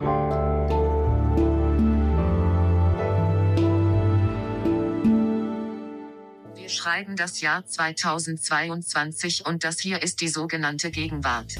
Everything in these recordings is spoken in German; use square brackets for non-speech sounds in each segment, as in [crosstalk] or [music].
Wir schreiben das Jahr 2022 und das hier ist die sogenannte Gegenwart.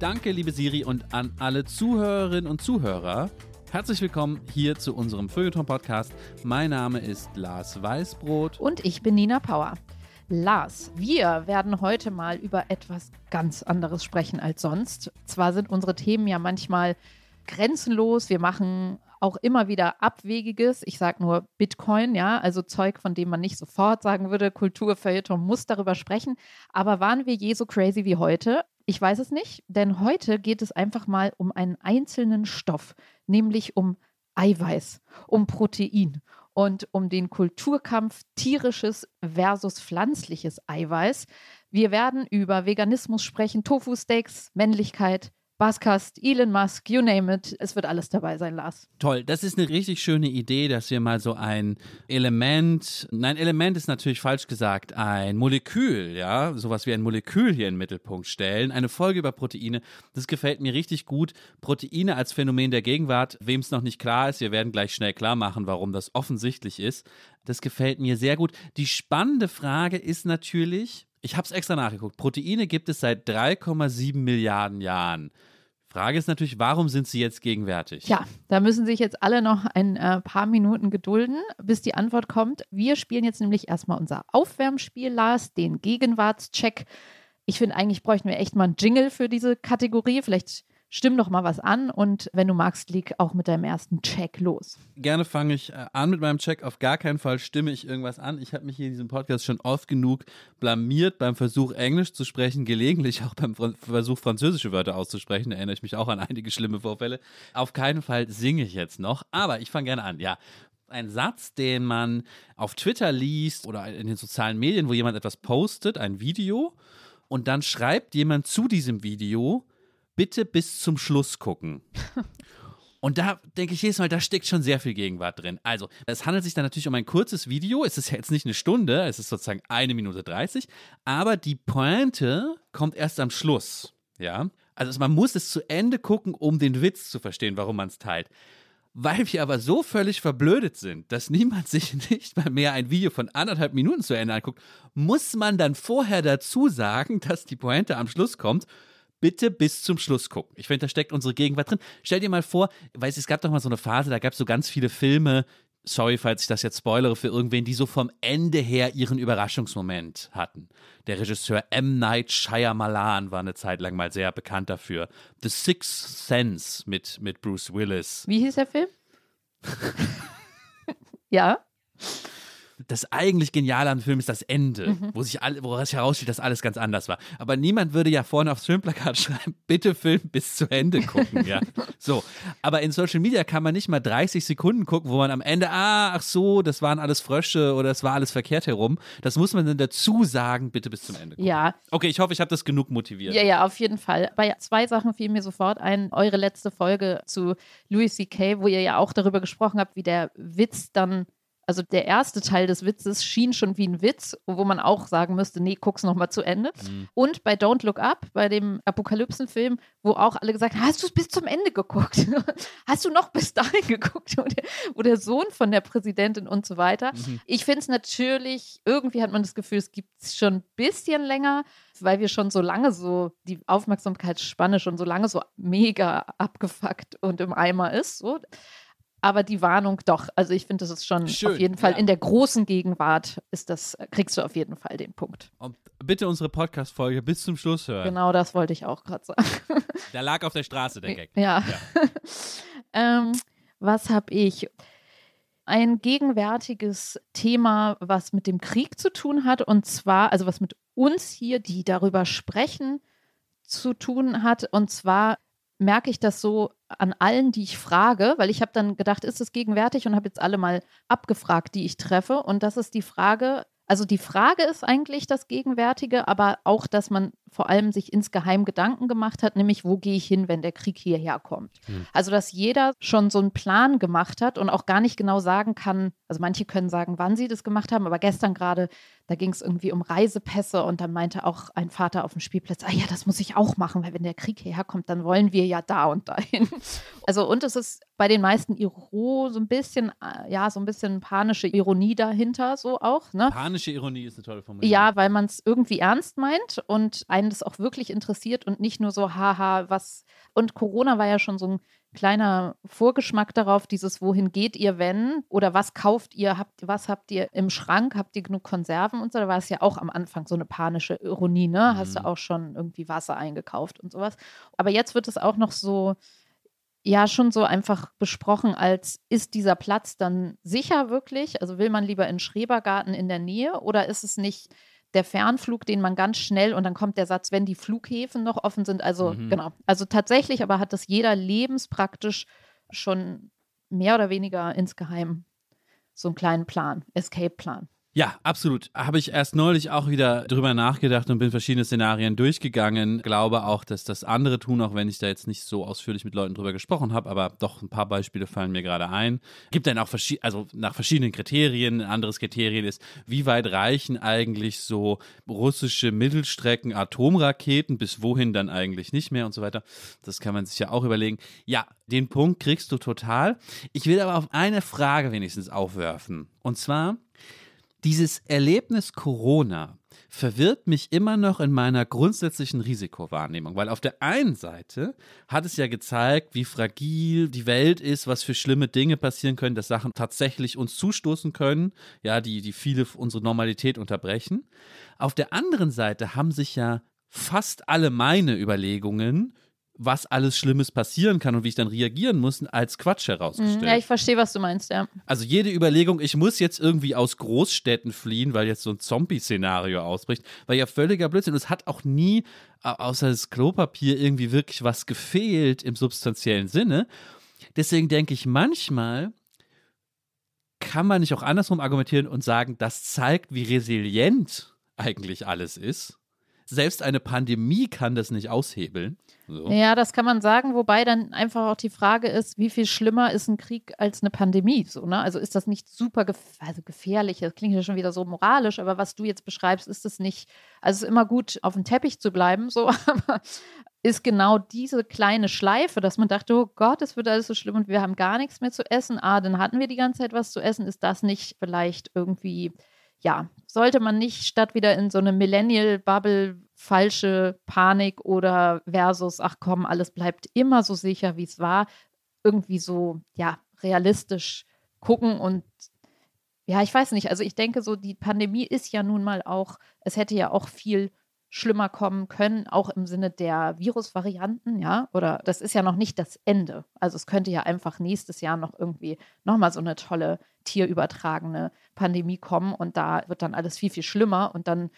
Danke, liebe Siri, und an alle Zuhörerinnen und Zuhörer. Herzlich willkommen hier zu unserem Feuilleton-Podcast. Mein Name ist Lars Weißbrot. Und ich bin Nina Power. Lars, wir werden heute mal über etwas ganz anderes sprechen als sonst. Zwar sind unsere Themen ja manchmal grenzenlos, wir machen auch immer wieder Abwegiges. Ich sage nur Bitcoin, ja, also Zeug, von dem man nicht sofort sagen würde, Kulturfeuilleton muss darüber sprechen. Aber waren wir je so crazy wie heute? Ich weiß es nicht, denn heute geht es einfach mal um einen einzelnen Stoff, nämlich um Eiweiß, um Protein und um den Kulturkampf tierisches versus pflanzliches Eiweiß. Wir werden über Veganismus sprechen, Tofu-Steaks, Männlichkeit, Buzzcast, Elon Musk, you name it. Es wird alles dabei sein, Lars. Toll, das ist eine richtig schöne Idee, dass wir mal so ein Element, nein, Element ist natürlich falsch gesagt, ein Molekül, ja, sowas wie ein Molekül hier in den Mittelpunkt stellen. Eine Folge über Proteine, das gefällt mir richtig gut. Proteine als Phänomen der Gegenwart, wem es noch nicht klar ist, wir werden gleich schnell klar machen, warum das offensichtlich ist. Das gefällt mir sehr gut. Die spannende Frage ist natürlich, ich habe es extra nachgeguckt. Proteine gibt es seit 3,7 Milliarden Jahren. Frage ist natürlich, warum sind sie jetzt gegenwärtig? Ja, da müssen sich jetzt alle noch ein äh, paar Minuten gedulden, bis die Antwort kommt. Wir spielen jetzt nämlich erstmal unser Aufwärmspiel, Lars, den Gegenwartscheck. Ich finde, eigentlich bräuchten wir echt mal einen Jingle für diese Kategorie. Vielleicht stimm doch mal was an und wenn du magst, leg auch mit deinem ersten Check los. Gerne fange ich äh, an mit meinem Check. Auf gar keinen Fall stimme ich irgendwas an. Ich habe mich hier in diesem Podcast schon oft genug blamiert beim Versuch, Englisch zu sprechen, gelegentlich auch beim Versuch, französische Wörter auszusprechen. Da erinnere ich mich auch an einige schlimme Vorfälle. Auf keinen Fall singe ich jetzt noch, aber ich fange gerne an. Ja, ein Satz, den man auf Twitter liest oder in den sozialen Medien, wo jemand etwas postet, ein Video, und dann schreibt jemand zu diesem Video, bitte bis zum Schluss gucken. [laughs] Und da denke ich jedes Mal, da steckt schon sehr viel Gegenwart drin. Also, es handelt sich dann natürlich um ein kurzes Video. Es ist jetzt nicht eine Stunde, es ist sozusagen eine Minute 30. Aber die Pointe kommt erst am Schluss. Ja. Also, man muss es zu Ende gucken, um den Witz zu verstehen, warum man es teilt. Weil wir aber so völlig verblödet sind, dass niemand [laughs] sich nicht mal mehr ein Video von anderthalb Minuten zu Ende anguckt, muss man dann vorher dazu sagen, dass die Pointe am Schluss kommt bitte bis zum Schluss gucken. Ich finde, da steckt unsere Gegenwart drin. Stell dir mal vor, weiß, es gab doch mal so eine Phase, da gab es so ganz viele Filme, sorry, falls ich das jetzt spoilere für irgendwen, die so vom Ende her ihren Überraschungsmoment hatten. Der Regisseur M. Night Shyamalan war eine Zeit lang mal sehr bekannt dafür. The Sixth Sense mit, mit Bruce Willis. Wie hieß der Film? [laughs] ja das eigentlich Geniale am Film ist das Ende, mhm. wo sich alle, woraus heraussteht, dass alles ganz anders war. Aber niemand würde ja vorne aufs Filmplakat [laughs] schreiben, bitte Film bis zu Ende gucken, ja. [laughs] So. Aber in Social Media kann man nicht mal 30 Sekunden gucken, wo man am Ende, ah, ach so, das waren alles Frösche oder es war alles verkehrt herum. Das muss man dann dazu sagen, bitte bis zum Ende gucken. Ja. Okay, ich hoffe, ich habe das genug motiviert. Ja, ja, auf jeden Fall. Bei zwei Sachen fiel mir sofort ein. Eure letzte Folge zu Louis C.K., wo ihr ja auch darüber gesprochen habt, wie der Witz dann also der erste Teil des Witzes schien schon wie ein Witz, wo man auch sagen müsste, nee, guck's noch mal zu Ende. Mhm. Und bei Don't Look Up, bei dem Apokalypsenfilm, wo auch alle gesagt haben, hast du es bis zum Ende geguckt? [laughs] hast du noch bis dahin geguckt? [laughs] Wo der, wo der Sohn von der Präsidentin und so weiter. Mhm. Ich finde es natürlich, irgendwie hat man das Gefühl, es gibt es schon ein bisschen länger, weil wir schon so lange so, die Aufmerksamkeitsspanne schon so lange so mega abgefuckt und im Eimer ist. So aber die Warnung doch. Also ich finde, das ist schon Schön, auf jeden Fall ja. in der großen Gegenwart ist das, kriegst du auf jeden Fall den Punkt. Und bitte unsere Podcast-Folge bis zum Schluss hören. Genau, das wollte ich auch gerade sagen. [laughs] Der lag auf der Straße, der Gag. Ja. ja. [laughs] ähm, was habe ich? Ein gegenwärtiges Thema, was mit dem Krieg zu tun hat, und zwar, also was mit uns hier, die darüber sprechen, zu tun hat. Und zwar merke ich das so an allen, die ich frage, weil ich habe dann gedacht, ist es gegenwärtig und habe jetzt alle mal abgefragt, die ich treffe. Und das ist die Frage, also die Frage ist eigentlich das Gegenwärtige, aber auch, dass man vor allem sich insgeheim Gedanken gemacht hat, nämlich wo gehe ich hin, wenn der Krieg hierher kommt. Mhm. Also dass jeder schon so einen Plan gemacht hat und auch gar nicht genau sagen kann, also manche können sagen, wann sie das gemacht haben, aber gestern gerade, da ging es irgendwie um Reisepässe und dann meinte auch ein Vater auf dem Spielplatz, ah ja, das muss ich auch machen, weil wenn der Krieg hierher kommt, dann wollen wir ja da und dahin. [laughs] Also und es ist bei den meisten Iro so ein bisschen, äh, ja, so ein bisschen panische Ironie dahinter, so auch. Ne? Panische Ironie ist eine tolle Formulierung. Ja, weil man es irgendwie ernst meint und einen das auch wirklich interessiert und nicht nur so, haha, was. Und Corona war ja schon so ein kleiner Vorgeschmack darauf, dieses Wohin geht ihr, wenn oder was kauft ihr, habt, was habt ihr im Schrank, habt ihr genug Konserven und so, da war es ja auch am Anfang so eine panische Ironie, ne? Mhm. Hast du auch schon irgendwie Wasser eingekauft und sowas. Aber jetzt wird es auch noch so, ja, schon so einfach besprochen, als ist dieser Platz dann sicher wirklich? Also will man lieber in Schrebergarten in der Nähe oder ist es nicht der Fernflug, den man ganz schnell und dann kommt der Satz, wenn die Flughäfen noch offen sind. Also mhm. genau. Also tatsächlich, aber hat das jeder lebenspraktisch schon mehr oder weniger insgeheim so einen kleinen Plan, Escape-Plan. Ja, absolut. Habe ich erst neulich auch wieder drüber nachgedacht und bin verschiedene Szenarien durchgegangen. Glaube auch, dass das andere tun, auch wenn ich da jetzt nicht so ausführlich mit Leuten drüber gesprochen habe, aber doch ein paar Beispiele fallen mir gerade ein. Gibt dann auch verschiedene, also nach verschiedenen Kriterien. Ein anderes Kriterien ist, wie weit reichen eigentlich so russische Mittelstrecken Atomraketen, bis wohin dann eigentlich nicht mehr und so weiter. Das kann man sich ja auch überlegen. Ja, den Punkt kriegst du total. Ich will aber auf eine Frage wenigstens aufwerfen. Und zwar, dieses Erlebnis Corona verwirrt mich immer noch in meiner grundsätzlichen Risikowahrnehmung, weil auf der einen Seite hat es ja gezeigt, wie fragil die Welt ist, was für schlimme Dinge passieren können, dass Sachen tatsächlich uns zustoßen können, ja, die, die viele unsere Normalität unterbrechen. Auf der anderen Seite haben sich ja fast alle meine Überlegungen was alles Schlimmes passieren kann und wie ich dann reagieren muss, als Quatsch herausgestellt. Ja, ich verstehe, was du meinst, ja. Also jede Überlegung, ich muss jetzt irgendwie aus Großstädten fliehen, weil jetzt so ein Zombie-Szenario ausbricht, war ja völliger Blödsinn. Und es hat auch nie, außer das Klopapier, irgendwie wirklich was gefehlt im substanziellen Sinne. Deswegen denke ich manchmal, kann man nicht auch andersrum argumentieren und sagen, das zeigt, wie resilient eigentlich alles ist selbst eine Pandemie kann das nicht aushebeln. So. Ja, das kann man sagen, wobei dann einfach auch die Frage ist, wie viel schlimmer ist ein Krieg als eine Pandemie? So, ne? Also ist das nicht super gef also gefährlich? Das klingt ja schon wieder so moralisch, aber was du jetzt beschreibst, ist es nicht, also es ist immer gut, auf dem Teppich zu bleiben, so, [laughs] aber ist genau diese kleine Schleife, dass man dachte, oh Gott, es wird alles so schlimm und wir haben gar nichts mehr zu essen. Ah, dann hatten wir die ganze Zeit was zu essen. Ist das nicht vielleicht irgendwie ja, sollte man nicht statt wieder in so eine Millennial-Bubble falsche Panik oder versus, ach komm, alles bleibt immer so sicher, wie es war, irgendwie so, ja, realistisch gucken und ja, ich weiß nicht, also ich denke so, die Pandemie ist ja nun mal auch, es hätte ja auch viel schlimmer kommen können, auch im Sinne der Virusvarianten, ja, oder das ist ja noch nicht das Ende. Also es könnte ja einfach nächstes Jahr noch irgendwie nochmal so eine tolle tierübertragene Pandemie kommen und da wird dann alles viel, viel schlimmer und dann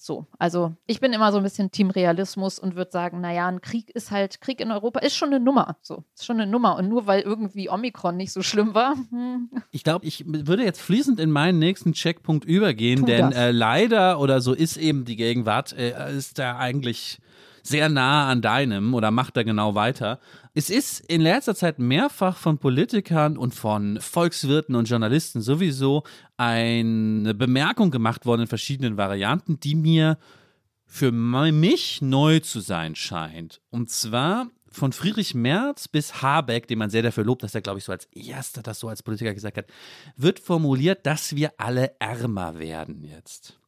so, also ich bin immer so ein bisschen Team Realismus und würde sagen, naja, ein Krieg ist halt, Krieg in Europa ist schon eine Nummer. So, ist schon eine Nummer. Und nur weil irgendwie Omikron nicht so schlimm war. Hm. Ich glaube, ich würde jetzt fließend in meinen nächsten Checkpunkt übergehen, tu denn äh, leider oder so ist eben die Gegenwart, äh, ist da eigentlich sehr nah an deinem oder macht da genau weiter. Es ist in letzter Zeit mehrfach von Politikern und von Volkswirten und Journalisten sowieso eine Bemerkung gemacht worden in verschiedenen Varianten, die mir für mich neu zu sein scheint. Und zwar von Friedrich Merz bis Habeck, den man sehr dafür lobt, dass er, glaube ich, so als erster das so als Politiker gesagt hat, wird formuliert, dass wir alle ärmer werden jetzt.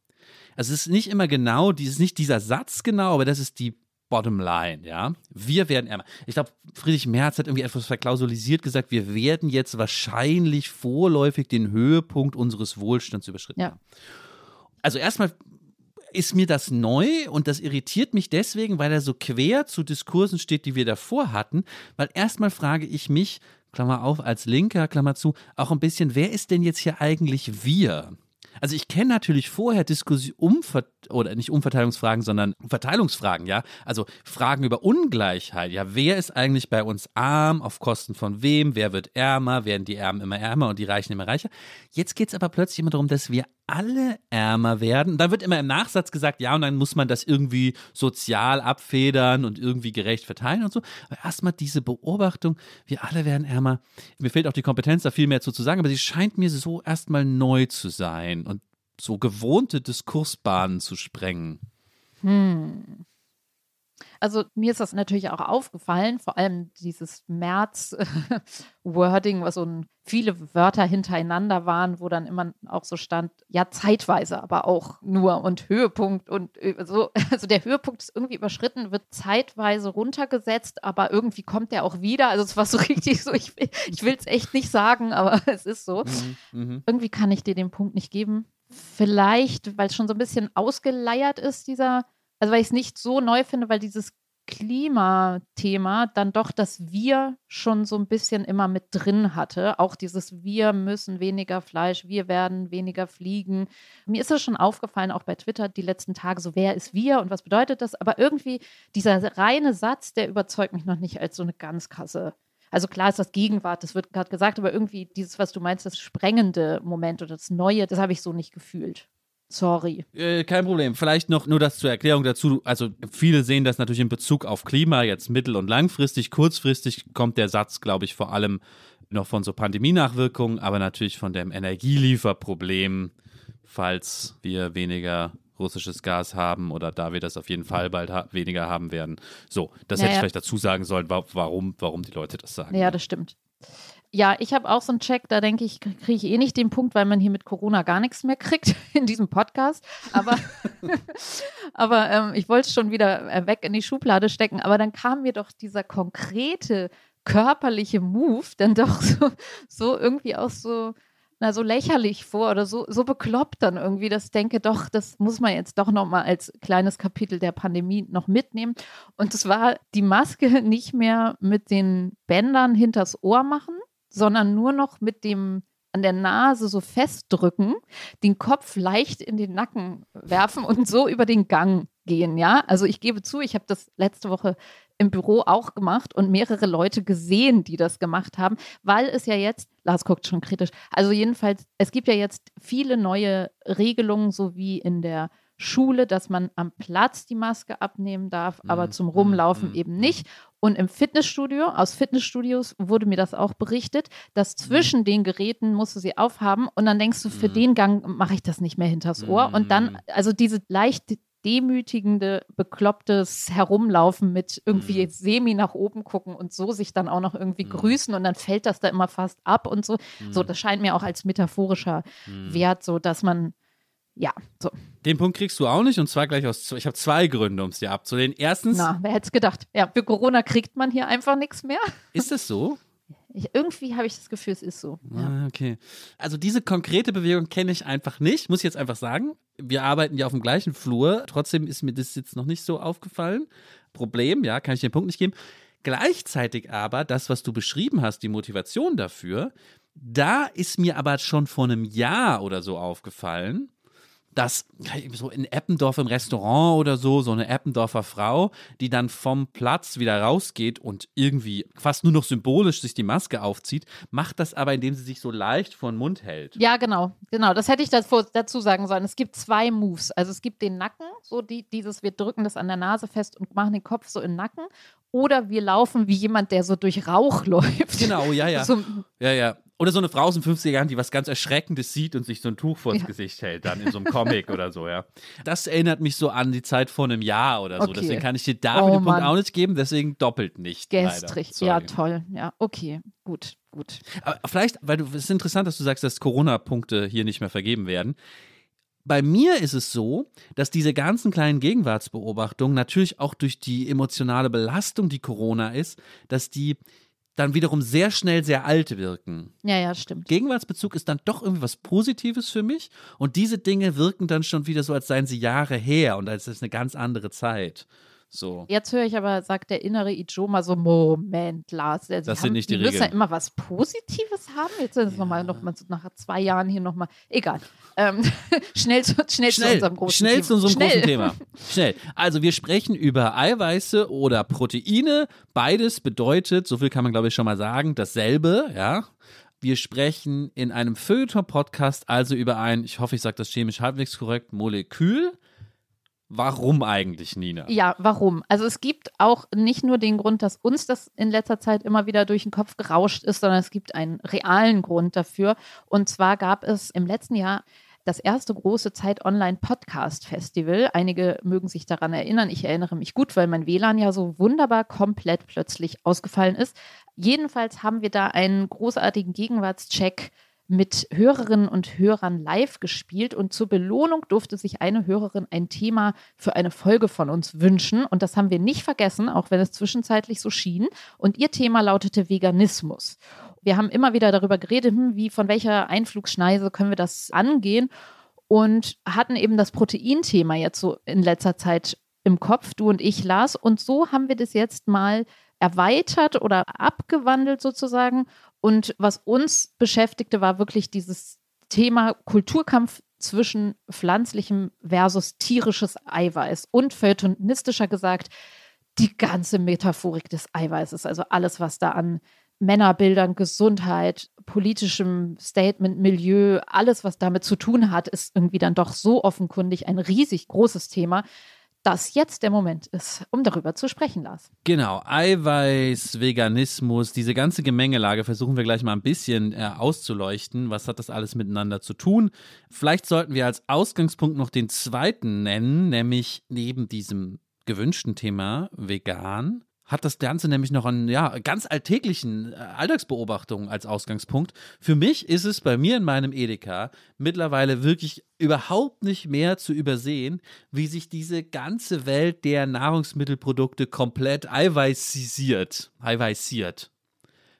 Also es ist nicht immer genau, es ist nicht dieser Satz genau, aber das ist die Bottom Line, ja. Wir werden ärmer. Ich glaube, Friedrich Merz hat irgendwie etwas verklausulisiert gesagt, wir werden jetzt wahrscheinlich vorläufig den Höhepunkt unseres Wohlstands überschritten ja. Also erstmal ist mir das neu und das irritiert mich deswegen, weil er so quer zu Diskursen steht, die wir davor hatten. Weil erstmal frage ich mich, Klammer auf, als Linker, Klammer zu, auch ein bisschen, wer ist denn jetzt hier eigentlich wir? Also ich kenne natürlich vorher Diskussionen um oder nicht Umverteilungsfragen, sondern Verteilungsfragen, ja. Also Fragen über Ungleichheit. Ja, wer ist eigentlich bei uns arm? Auf Kosten von wem? Wer wird ärmer? Werden die Ärmen immer ärmer und die Reichen immer reicher? Jetzt geht es aber plötzlich immer darum, dass wir alle ärmer werden. Da wird immer im Nachsatz gesagt, ja, und dann muss man das irgendwie sozial abfedern und irgendwie gerecht verteilen und so. Aber erstmal diese Beobachtung, wir alle werden ärmer. Mir fehlt auch die Kompetenz, da viel mehr zu, zu sagen, aber sie scheint mir so erstmal neu zu sein und so gewohnte Diskursbahnen zu sprengen. Hm. Also mir ist das natürlich auch aufgefallen, vor allem dieses März-Wording, was so ein, viele Wörter hintereinander waren, wo dann immer auch so stand, ja, zeitweise, aber auch nur und Höhepunkt und so. [laughs] Also der Höhepunkt ist irgendwie überschritten, wird zeitweise runtergesetzt, aber irgendwie kommt der auch wieder. Also es war so [laughs] richtig so, ich, ich will es echt nicht sagen, aber [laughs] es ist so. Mhm, mh. Irgendwie kann ich dir den Punkt nicht geben. Vielleicht, weil es schon so ein bisschen ausgeleiert ist, dieser also weil ich es nicht so neu finde, weil dieses Klimathema dann doch das Wir schon so ein bisschen immer mit drin hatte. Auch dieses Wir müssen weniger Fleisch, wir werden weniger fliegen. Mir ist das schon aufgefallen, auch bei Twitter die letzten Tage, so wer ist wir und was bedeutet das? Aber irgendwie dieser reine Satz, der überzeugt mich noch nicht als so eine ganz krasse. Also klar ist das Gegenwart, das wird gerade gesagt, aber irgendwie dieses, was du meinst, das sprengende Moment oder das Neue, das habe ich so nicht gefühlt. Sorry. Äh, kein Problem. Vielleicht noch nur das zur Erklärung dazu. Also viele sehen das natürlich in Bezug auf Klima, jetzt mittel- und langfristig. Kurzfristig kommt der Satz, glaube ich, vor allem noch von so Pandemienachwirkungen, aber natürlich von dem Energielieferproblem, falls wir weniger russisches Gas haben oder da wir das auf jeden Fall bald ha weniger haben werden. So, das ja, hätte ich vielleicht dazu sagen sollen, warum, warum die Leute das sagen. Ja, das stimmt. Ja, ich habe auch so einen Check, da denke ich, kriege ich eh nicht den Punkt, weil man hier mit Corona gar nichts mehr kriegt [laughs] in diesem Podcast. Aber, [laughs] aber ähm, ich wollte es schon wieder äh, weg in die Schublade stecken. Aber dann kam mir doch dieser konkrete körperliche Move dann doch [laughs] so, so irgendwie auch so, na, so lächerlich vor oder so, so bekloppt dann irgendwie, dass ich denke, doch, das muss man jetzt doch nochmal als kleines Kapitel der Pandemie noch mitnehmen. Und es war die Maske nicht mehr mit den Bändern hinters Ohr machen, sondern nur noch mit dem an der Nase so festdrücken, den Kopf leicht in den Nacken werfen und so über den Gang gehen, ja? Also ich gebe zu, ich habe das letzte Woche im Büro auch gemacht und mehrere Leute gesehen, die das gemacht haben, weil es ja jetzt, Lars guckt schon kritisch, also jedenfalls, es gibt ja jetzt viele neue Regelungen, so wie in der Schule, dass man am Platz die Maske abnehmen darf, aber mhm. zum Rumlaufen mhm. eben nicht. Und im Fitnessstudio, aus Fitnessstudios wurde mir das auch berichtet, dass mhm. zwischen den Geräten musst du sie aufhaben und dann denkst du, für mhm. den Gang mache ich das nicht mehr hinters Ohr. Und dann, mhm. also diese leicht demütigende, beklopptes Herumlaufen mit irgendwie mhm. semi nach oben gucken und so sich dann auch noch irgendwie mhm. grüßen und dann fällt das da immer fast ab und so. Mhm. So, das scheint mir auch als metaphorischer Wert, so dass man ja, so. Den Punkt kriegst du auch nicht und zwar gleich aus. Ich habe zwei Gründe, um es dir abzulehnen. Erstens. Na, wer hätte es gedacht? Ja, für Corona kriegt man hier einfach nichts mehr. Ist es so? Ich, irgendwie habe ich das Gefühl, es ist so. Ah, okay. Also diese konkrete Bewegung kenne ich einfach nicht, muss ich jetzt einfach sagen. Wir arbeiten ja auf dem gleichen Flur, trotzdem ist mir das jetzt noch nicht so aufgefallen. Problem, ja, kann ich den Punkt nicht geben. Gleichzeitig aber, das, was du beschrieben hast, die Motivation dafür, da ist mir aber schon vor einem Jahr oder so aufgefallen, dass so in Eppendorf im Restaurant oder so, so eine Eppendorfer Frau, die dann vom Platz wieder rausgeht und irgendwie fast nur noch symbolisch sich die Maske aufzieht, macht das aber, indem sie sich so leicht vor den Mund hält. Ja, genau, genau. Das hätte ich dazu sagen sollen. Es gibt zwei Moves. Also es gibt den Nacken, so die, dieses, wir drücken das an der Nase fest und machen den Kopf so in den Nacken. Oder wir laufen wie jemand, der so durch Rauch [laughs] läuft. Genau, ja, ja. So, ja, ja. Oder so eine Frau aus den 50er Jahren, die was ganz Erschreckendes sieht und sich so ein Tuch vors ja. Gesicht hält, dann in so einem Comic oder so, ja. [laughs] Das erinnert mich so an die Zeit vor einem Jahr oder so. Okay. Deswegen kann ich dir da oh, den Punkt auch nicht geben, deswegen doppelt nicht. Gestrig, ja, toll. Ja, okay, gut, gut. Aber vielleicht, weil du, es ist interessant, dass du sagst, dass Corona-Punkte hier nicht mehr vergeben werden bei mir ist es so, dass diese ganzen kleinen Gegenwartsbeobachtungen natürlich auch durch die emotionale Belastung, die Corona ist, dass die dann wiederum sehr schnell sehr alt wirken. Ja, ja, stimmt. Gegenwartsbezug ist dann doch irgendwie was Positives für mich und diese Dinge wirken dann schon wieder so, als seien sie Jahre her und als ist es eine ganz andere Zeit. So. Jetzt höre ich aber, sagt der innere Ijoma so, Moment, Lars. Also das sind haben, nicht die, die Regeln. müssen ja immer was Positives haben. Jetzt sind es ja. nochmal, noch mal nach zwei Jahren hier nochmal, egal. Ähm, [laughs] schnell, zu, schnell, schnell, zu unserem großen schnell Thema. zu unserem schnell. großen Thema. [laughs] Schnell. Also wir sprechen über Eiweiße oder Proteine. Beides bedeutet, so viel kann man glaube ich schon mal sagen, dasselbe, ja. Wir sprechen in einem Feuilleton-Podcast also über ein, ich hoffe, ich sage das chemisch halbwegs korrekt, Molekül. Warum eigentlich, Nina? Ja, warum? Also es gibt auch nicht nur den Grund, dass uns das in letzter Zeit immer wieder durch den Kopf gerauscht ist, sondern es gibt einen realen Grund dafür. Und zwar gab es im letzten Jahr das erste große Zeit Online Podcast Festival. Einige mögen sich daran erinnern. Ich erinnere mich gut, weil mein WLAN ja so wunderbar komplett plötzlich ausgefallen ist. Jedenfalls haben wir da einen großartigen Gegenwartscheck mit Hörerinnen und Hörern live gespielt und zur Belohnung durfte sich eine Hörerin ein Thema für eine Folge von uns wünschen und das haben wir nicht vergessen, auch wenn es zwischenzeitlich so schien und ihr Thema lautete Veganismus. Wir haben immer wieder darüber geredet, hm, wie von welcher Einflugschneise können wir das angehen und hatten eben das Proteinthema jetzt so in letzter Zeit im Kopf, du und ich, Lars. Und so haben wir das jetzt mal erweitert oder abgewandelt sozusagen. Und was uns beschäftigte, war wirklich dieses Thema Kulturkampf zwischen pflanzlichem versus tierisches Eiweiß. Und feuilletonistischer gesagt, die ganze Metaphorik des Eiweißes, also alles, was da an Männerbildern, Gesundheit, politischem Statement, Milieu, alles, was damit zu tun hat, ist irgendwie dann doch so offenkundig ein riesig großes Thema, dass jetzt der Moment ist, um darüber zu sprechen, Lars. Genau, Eiweiß, Veganismus, diese ganze Gemengelage versuchen wir gleich mal ein bisschen äh, auszuleuchten. Was hat das alles miteinander zu tun? Vielleicht sollten wir als Ausgangspunkt noch den zweiten nennen, nämlich neben diesem gewünschten Thema vegan hat das Ganze nämlich noch an ja, ganz alltäglichen äh, Alltagsbeobachtungen als Ausgangspunkt. Für mich ist es bei mir in meinem Edeka mittlerweile wirklich überhaupt nicht mehr zu übersehen, wie sich diese ganze Welt der Nahrungsmittelprodukte komplett eiweißisiert. Eiweißiert.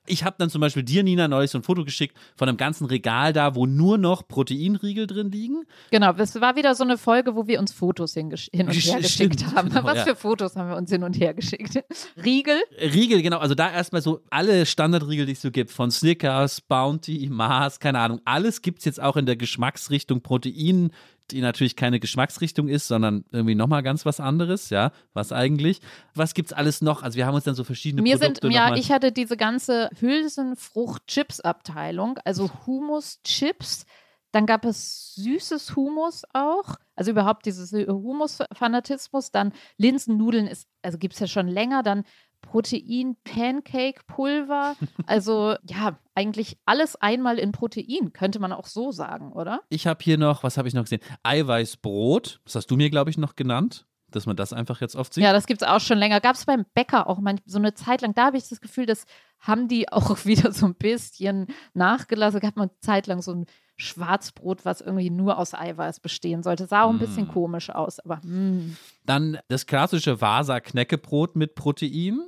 Ich habe dann zum Beispiel dir, Nina, neulich so ein Foto geschickt von einem ganzen Regal da, wo nur noch Proteinriegel drin liegen. Genau, das war wieder so eine Folge, wo wir uns Fotos hin, hin und [laughs] her geschickt haben. Genau, [laughs] Was ja. für Fotos haben wir uns hin und her geschickt? [laughs] Riegel? Riegel, genau. Also da erstmal so alle Standardriegel, die es so gibt, von Snickers, Bounty, Mars, keine Ahnung. Alles gibt es jetzt auch in der Geschmacksrichtung Protein die natürlich keine Geschmacksrichtung ist, sondern irgendwie nochmal ganz was anderes, ja, was eigentlich. Was gibt es alles noch? Also wir haben uns dann so verschiedene Mir Produkte sind, ja, ich hatte diese ganze Hülsenfrucht-Chips-Abteilung, also Humus-Chips, dann gab es süßes Humus auch, also überhaupt dieses Humus-Fanatismus, dann Linsennudeln ist, also gibt es ja schon länger, dann Protein-Pancake-Pulver. [laughs] Also ja, eigentlich alles einmal in Protein, könnte man auch so sagen, oder? Ich habe hier noch, was habe ich noch gesehen? Eiweißbrot. Das hast du mir, glaube ich, noch genannt dass man das einfach jetzt oft sieht. Ja, das gibt es auch schon länger. Gab es beim Bäcker auch mal so eine Zeit lang. Da habe ich das Gefühl, das haben die [laughs] auch wieder so ein bisschen nachgelassen. Gab man eine Zeit lang so ein Schwarzbrot, was irgendwie nur aus Eiweiß bestehen sollte. Sah auch ein mm. bisschen komisch aus, aber. Mm. Dann das klassische Vasa-Knäckebrot mit Protein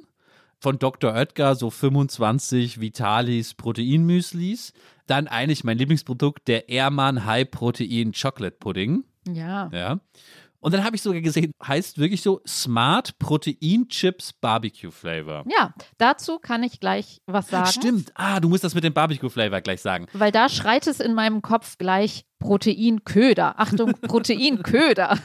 von Dr. Oetker so 25 Vitalis Proteinmüslis. Dann eigentlich mein Lieblingsprodukt, der Ehrmann High Protein Chocolate Pudding. Ja. Ja. Und dann habe ich sogar gesehen, heißt wirklich so Smart Protein Chips Barbecue Flavor. Ja, dazu kann ich gleich was sagen. Stimmt. Ah, du musst das mit dem Barbecue Flavor gleich sagen. Weil da schreit es in meinem Kopf gleich Proteinköder. Achtung, [laughs] Proteinköder.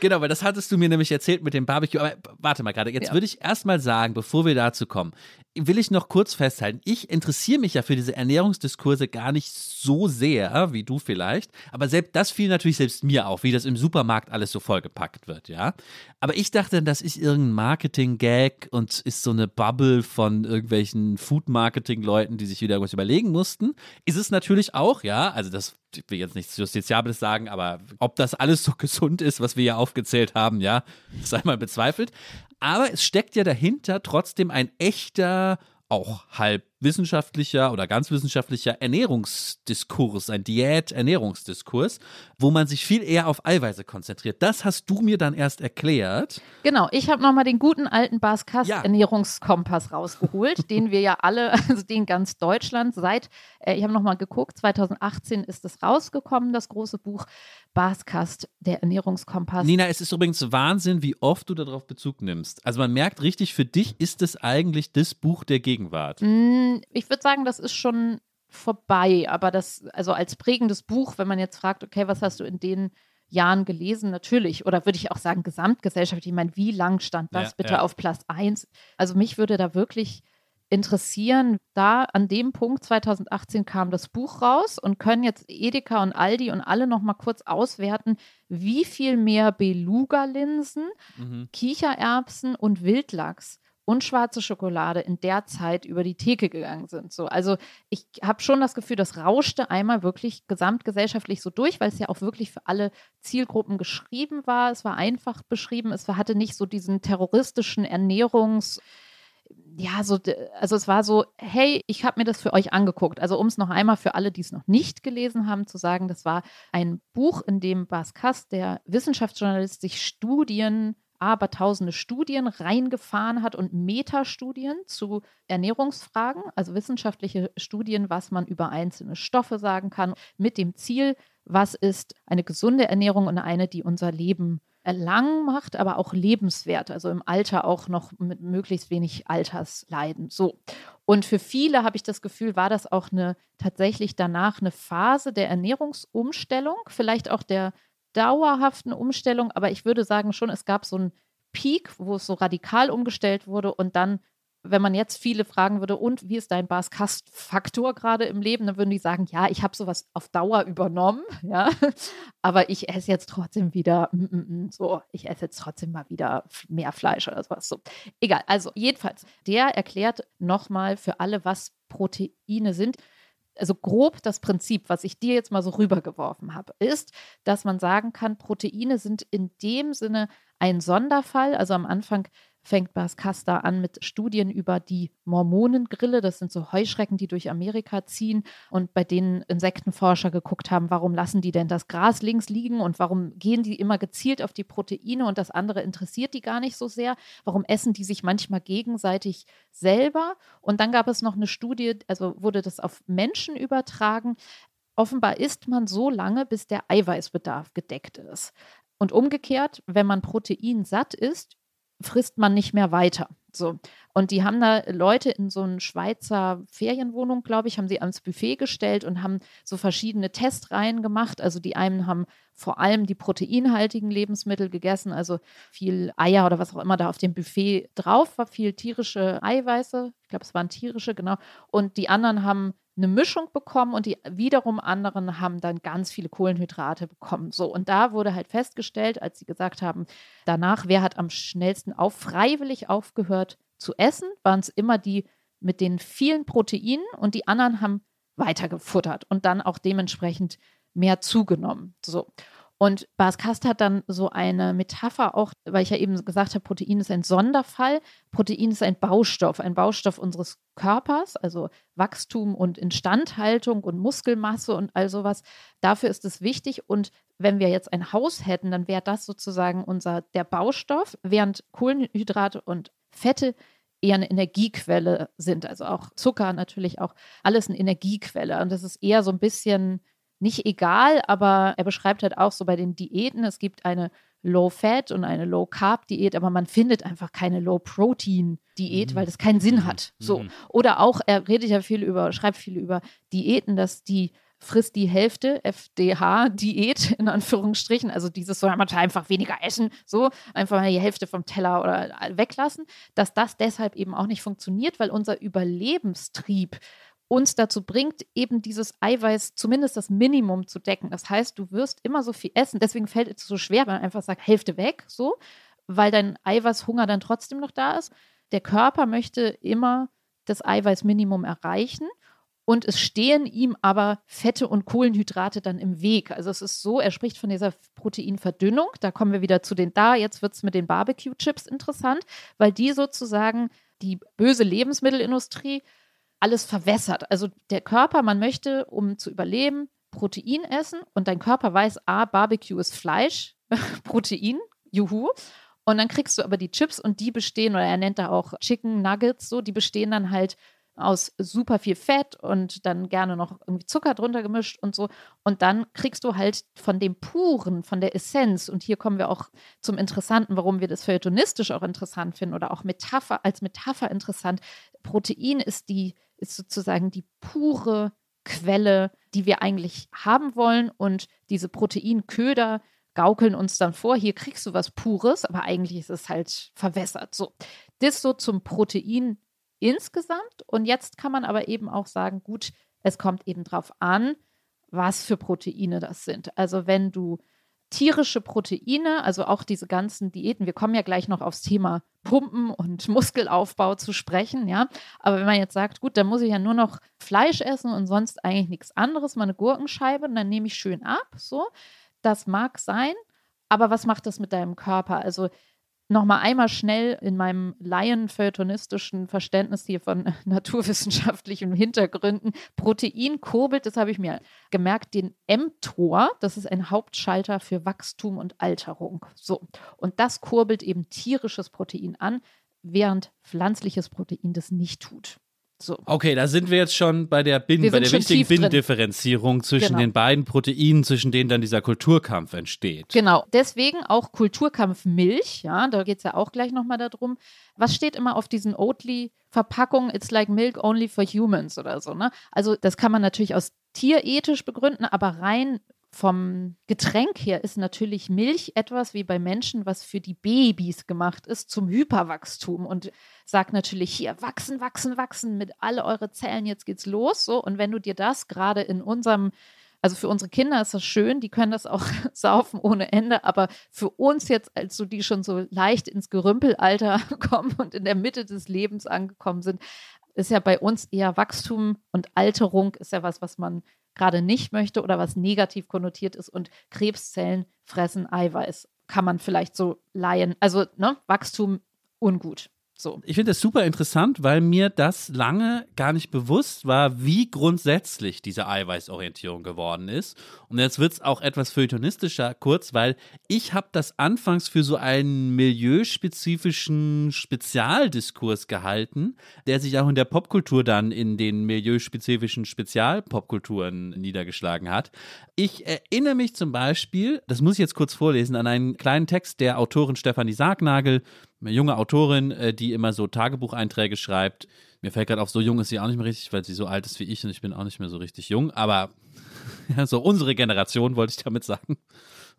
genau, weil das hattest du mir nämlich erzählt mit dem Barbecue. Aber warte mal gerade, jetzt ja. würde ich erstmal sagen, bevor wir dazu kommen, will ich noch kurz festhalten, ich interessiere mich ja für diese Ernährungsdiskurse gar nicht so sehr, wie du vielleicht, aber selbst das fiel natürlich selbst mir auf, wie das im Supermarkt alles so vollgepackt wird, ja. Aber ich dachte, das ist irgendein Marketing-Gag und ist so eine Bubble von irgendwelchen Food-Marketing-Leuten, die sich wieder irgendwas überlegen mussten. Ist es natürlich auch, ja, also das ich will jetzt nichts Justiziables sagen, aber ob das alles so [laughs] gesund ist, was wir hier aufgezählt haben, ja, sei mal bezweifelt. Aber es steckt ja dahinter trotzdem ein echter, auch halb wissenschaftlicher oder ganz wissenschaftlicher Ernährungsdiskurs, ein Diät-Ernährungsdiskurs, wo man sich viel eher auf Eiweiße konzentriert. Das hast du mir dann erst erklärt. Genau, ich habe nochmal den guten alten Baskast ja. Ernährungskompass rausgeholt, [laughs] den wir ja alle, also den ganz Deutschland seit, äh, ich habe nochmal geguckt, 2018 ist es rausgekommen, das große Buch Baskast, der Ernährungskompass. Nina, es ist übrigens Wahnsinn, wie oft du darauf Bezug nimmst. Also man merkt richtig, für dich ist es eigentlich das Buch der Gegenwart. Mm ich würde sagen, das ist schon vorbei, aber das, also als prägendes Buch, wenn man jetzt fragt, okay, was hast du in den Jahren gelesen, natürlich, oder würde ich auch sagen, Gesamtgesellschaft, ich meine, wie lang stand das ja, bitte ja. auf Platz 1? Also mich würde da wirklich interessieren. Da an dem Punkt 2018 kam das Buch raus und können jetzt Edeka und Aldi und alle noch mal kurz auswerten, wie viel mehr Beluga-Linsen, Mhm. Kichererbsen und Wildlachs und schwarze Schokolade in der Zeit über die Theke gegangen sind. So, also ich habe schon das Gefühl, das rauschte einmal wirklich gesamtgesellschaftlich so durch, weil es ja auch wirklich für alle Zielgruppen geschrieben war. Es war einfach beschrieben. Es hatte nicht so diesen terroristischen Ernährungs ja, so, also es war so, hey, ich habe mir das für euch angeguckt. Also um es noch einmal für alle, die es noch nicht gelesen haben, zu sagen, das war ein Buch, in dem Bas Kass, der Wissenschaftsjournalist, sich Studien, aber tausende Studien reingefahren hat und Metastudien zu Ernährungsfragen, also wissenschaftliche Studien, was man über einzelne Stoffe sagen kann, mit dem Ziel, was ist eine gesunde Ernährung und eine, die unser Leben lang macht, aber auch lebenswert, also im Alter auch noch mit möglichst wenig Altersleiden. So. Und für viele habe ich das Gefühl, war das auch eine tatsächlich danach eine Phase der Ernährungsumstellung, vielleicht auch der dauerhaften Umstellung, aber ich würde sagen schon, es gab so einen Peak, wo es so radikal umgestellt wurde und dann wenn man jetzt viele fragen würde, und wie ist dein Bas-Kast-Faktor gerade im Leben, dann würden die sagen, ja, ich habe sowas auf Dauer übernommen, [laughs] ja, aber ich esse jetzt trotzdem wieder, mm, mm, mm, so, ich esse jetzt trotzdem mal wieder mehr Fleisch oder sowas. So. Egal, also jedenfalls, der erklärt nochmal für alle, was Proteine sind. Also grob das Prinzip, was ich dir jetzt mal so rübergeworfen habe, ist, dass man sagen kann, Proteine sind in dem Sinne ein Sonderfall. Also am Anfang fängt Bas Kasta an mit Studien über die Mormonengrille. Das sind so Heuschrecken, die durch Amerika ziehen und bei denen Insektenforscher geguckt haben, warum lassen die denn das Gras links liegen und warum gehen die immer gezielt auf die Proteine und das andere interessiert die gar nicht so sehr. Warum essen die sich manchmal gegenseitig selber? Und dann gab es noch eine Studie, also wurde das auf Menschen übertragen. Offenbar isst man so lange, bis der Eiweißbedarf gedeckt ist. Und umgekehrt, wenn man Protein satt ist, frisst man nicht mehr weiter. So. Und die haben da Leute in so eine Schweizer Ferienwohnung, glaube ich, haben sie ans Buffet gestellt und haben so verschiedene Testreihen gemacht. Also die einen haben vor allem die proteinhaltigen Lebensmittel gegessen, also viel Eier oder was auch immer da auf dem Buffet drauf war, viel tierische Eiweiße. Ich glaube, es waren tierische, genau. Und die anderen haben eine Mischung bekommen und die wiederum anderen haben dann ganz viele Kohlenhydrate bekommen. So, und da wurde halt festgestellt, als sie gesagt haben, danach, wer hat am schnellsten auf, freiwillig aufgehört zu essen, waren es immer die mit den vielen Proteinen und die anderen haben weitergefuttert und dann auch dementsprechend mehr zugenommen. So. Und Bas Kast hat dann so eine Metapher auch, weil ich ja eben gesagt habe, Protein ist ein Sonderfall. Protein ist ein Baustoff, ein Baustoff unseres Körpers, also Wachstum und Instandhaltung und Muskelmasse und all sowas. Dafür ist es wichtig. Und wenn wir jetzt ein Haus hätten, dann wäre das sozusagen unser der Baustoff, während Kohlenhydrate und Fette eher eine Energiequelle sind. Also auch Zucker natürlich auch alles eine Energiequelle. Und das ist eher so ein bisschen nicht egal, aber er beschreibt halt auch so bei den Diäten, es gibt eine Low-Fat und eine Low-Carb-Diät, aber man findet einfach keine Low-Protein-Diät, Mhm. weil das keinen Sinn hat. So. Mhm. Oder auch, er redet ja viel über, schreibt viel über Diäten, dass die frisst die Hälfte, FDH-Diät [laughs] in Anführungsstrichen, also dieses soll man einfach weniger essen, so einfach mal die Hälfte vom Teller oder weglassen, dass das deshalb eben auch nicht funktioniert, weil unser Überlebenstrieb uns dazu bringt, eben dieses Eiweiß zumindest das Minimum zu decken. Das heißt, du wirst immer so viel essen. Deswegen fällt es so schwer, wenn man einfach sagt, Hälfte weg, so, weil dein Eiweißhunger dann trotzdem noch da ist. Der Körper möchte immer das Eiweißminimum erreichen und es stehen ihm aber Fette und Kohlenhydrate dann im Weg. Also es ist so, er spricht von dieser Proteinverdünnung. Da kommen wir wieder zu den da. Jetzt wird es mit den Barbecue-Chips interessant, weil die sozusagen die böse Lebensmittelindustrie alles verwässert. Also der Körper, man möchte, um zu überleben, Protein essen und dein Körper weiß, ah, Barbecue ist Fleisch, [laughs] Protein, juhu. Und dann kriegst du aber die Chips und die bestehen, oder er nennt da auch Chicken Nuggets, so, die bestehen dann halt aus super viel Fett und dann gerne noch irgendwie Zucker drunter gemischt und so. Und dann kriegst du halt von dem Puren, von der Essenz, und hier kommen wir auch zum Interessanten, warum wir das feuilletonistisch auch interessant finden oder auch Metapher, als Metapher interessant. Protein ist die, ist sozusagen die pure Quelle, die wir eigentlich haben wollen. Und diese Proteinköder gaukeln uns dann vor, hier kriegst du was Pures, aber eigentlich ist es halt verwässert. So, das so zum Protein insgesamt. Und jetzt kann man aber eben auch sagen, gut, es kommt eben drauf an, was für Proteine das sind. Also wenn du tierische Proteine, also auch diese ganzen Diäten, wir kommen ja gleich noch aufs Thema Pumpen und [laughs] Muskelaufbau zu sprechen, ja. Aber wenn man jetzt sagt, gut, dann muss ich ja nur noch Fleisch essen und sonst eigentlich nichts anderes, mal eine Gurkenscheibe und dann nehme ich schön ab, so. Das mag sein, aber was macht das mit deinem Körper? Also nochmal einmal schnell in meinem laienfeuilletonistischen Verständnis hier von [laughs] naturwissenschaftlichen Hintergründen. Protein kurbelt, das habe ich mir gemerkt, den mTOR. Das ist ein Hauptschalter für Wachstum und Alterung. So. Und das kurbelt eben tierisches Protein an, während pflanzliches Protein das nicht tut. So. Okay, da sind wir jetzt schon bei der Bin, bei der wichtigen Binnendifferenzierung zwischen genau. den beiden Proteinen, zwischen denen dann dieser Kulturkampf entsteht. Genau, deswegen auch Kulturkampf Milch, ja, da geht es ja auch gleich nochmal darum. Was steht immer auf diesen Oatly-Verpackungen? It's like milk only for humans oder so, ne? Also, das kann man natürlich aus tierethisch begründen, aber rein vom Getränk her ist natürlich Milch etwas wie bei Menschen, was für die Babys gemacht ist, zum Hyperwachstum und sagt natürlich hier wachsen, wachsen, wachsen mit alle eure Zellen, jetzt geht's los. So, und wenn du dir das gerade in unserem, also für unsere Kinder ist das schön, die können das auch [laughs] saufen ohne Ende, aber für uns jetzt, als so die schon so leicht ins Gerümpelalter [laughs] kommen und in der Mitte des Lebens angekommen sind, ist ja bei uns eher Wachstum und Alterung ist ja was, was man gerade nicht möchte oder was negativ konnotiert ist und Krebszellen fressen Eiweiß. Kann man vielleicht so leihen. Also, ne, Wachstum ungut. So. Ich finde das super interessant, weil mir das lange gar nicht bewusst war, wie grundsätzlich diese Eiweißorientierung geworden ist. Und jetzt wird es auch etwas feuilletonistischer kurz, weil ich habe das anfangs für so einen milieuspezifischen Spezialdiskurs gehalten, der sich auch in der Popkultur dann in den milieuspezifischen Spezialpopkulturen niedergeschlagen hat. Ich erinnere mich zum Beispiel, das muss ich jetzt kurz vorlesen, an einen kleinen Text der Autorin Stefanie Sargnagel, eine junge Autorin, äh, die immer so Tagebucheinträge schreibt. Mir fällt gerade auf, so jung ist sie auch nicht mehr richtig, weil sie so alt ist wie ich und ich bin auch nicht mehr so richtig jung. Aber [laughs] ja, so unsere Generation wollte ich damit sagen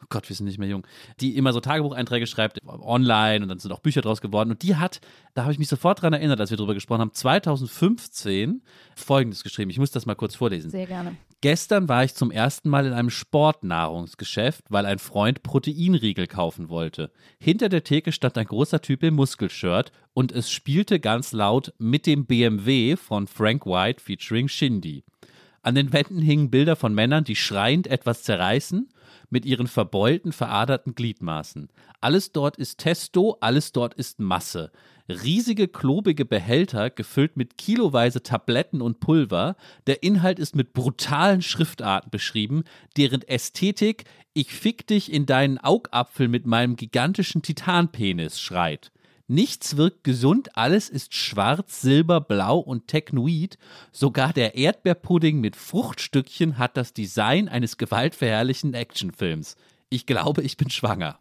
oh Gott, wir sind nicht mehr jung, die immer so Tagebucheinträge schreibt online und dann sind auch Bücher draus geworden. Und die hat, da habe ich mich sofort daran erinnert, als wir darüber gesprochen haben, 2015 folgendes geschrieben. Ich muss das mal kurz vorlesen. Sehr gerne. Gestern war ich zum ersten Mal in einem Sportnahrungsgeschäft, weil ein Freund Proteinriegel kaufen wollte. Hinter der Theke stand ein großer Typ im Muskelshirt und es spielte ganz laut mit dem BMW von Frank White featuring Shindy. An den Wänden hingen Bilder von Männern, die schreiend etwas zerreißen mit ihren verbeulten, veraderten Gliedmaßen. Alles dort ist Testo, alles dort ist Masse. Riesige, klobige Behälter, gefüllt mit kiloweise Tabletten und Pulver. Der Inhalt ist mit brutalen Schriftarten beschrieben, deren Ästhetik Ich fick dich in deinen Augapfel mit meinem gigantischen Titanpenis schreit. Nichts wirkt gesund, alles ist schwarz, silber, blau und technoid. Sogar der Erdbeerpudding mit Fruchtstückchen hat das Design eines gewaltverherrlichen Actionfilms. Ich glaube, ich bin schwanger.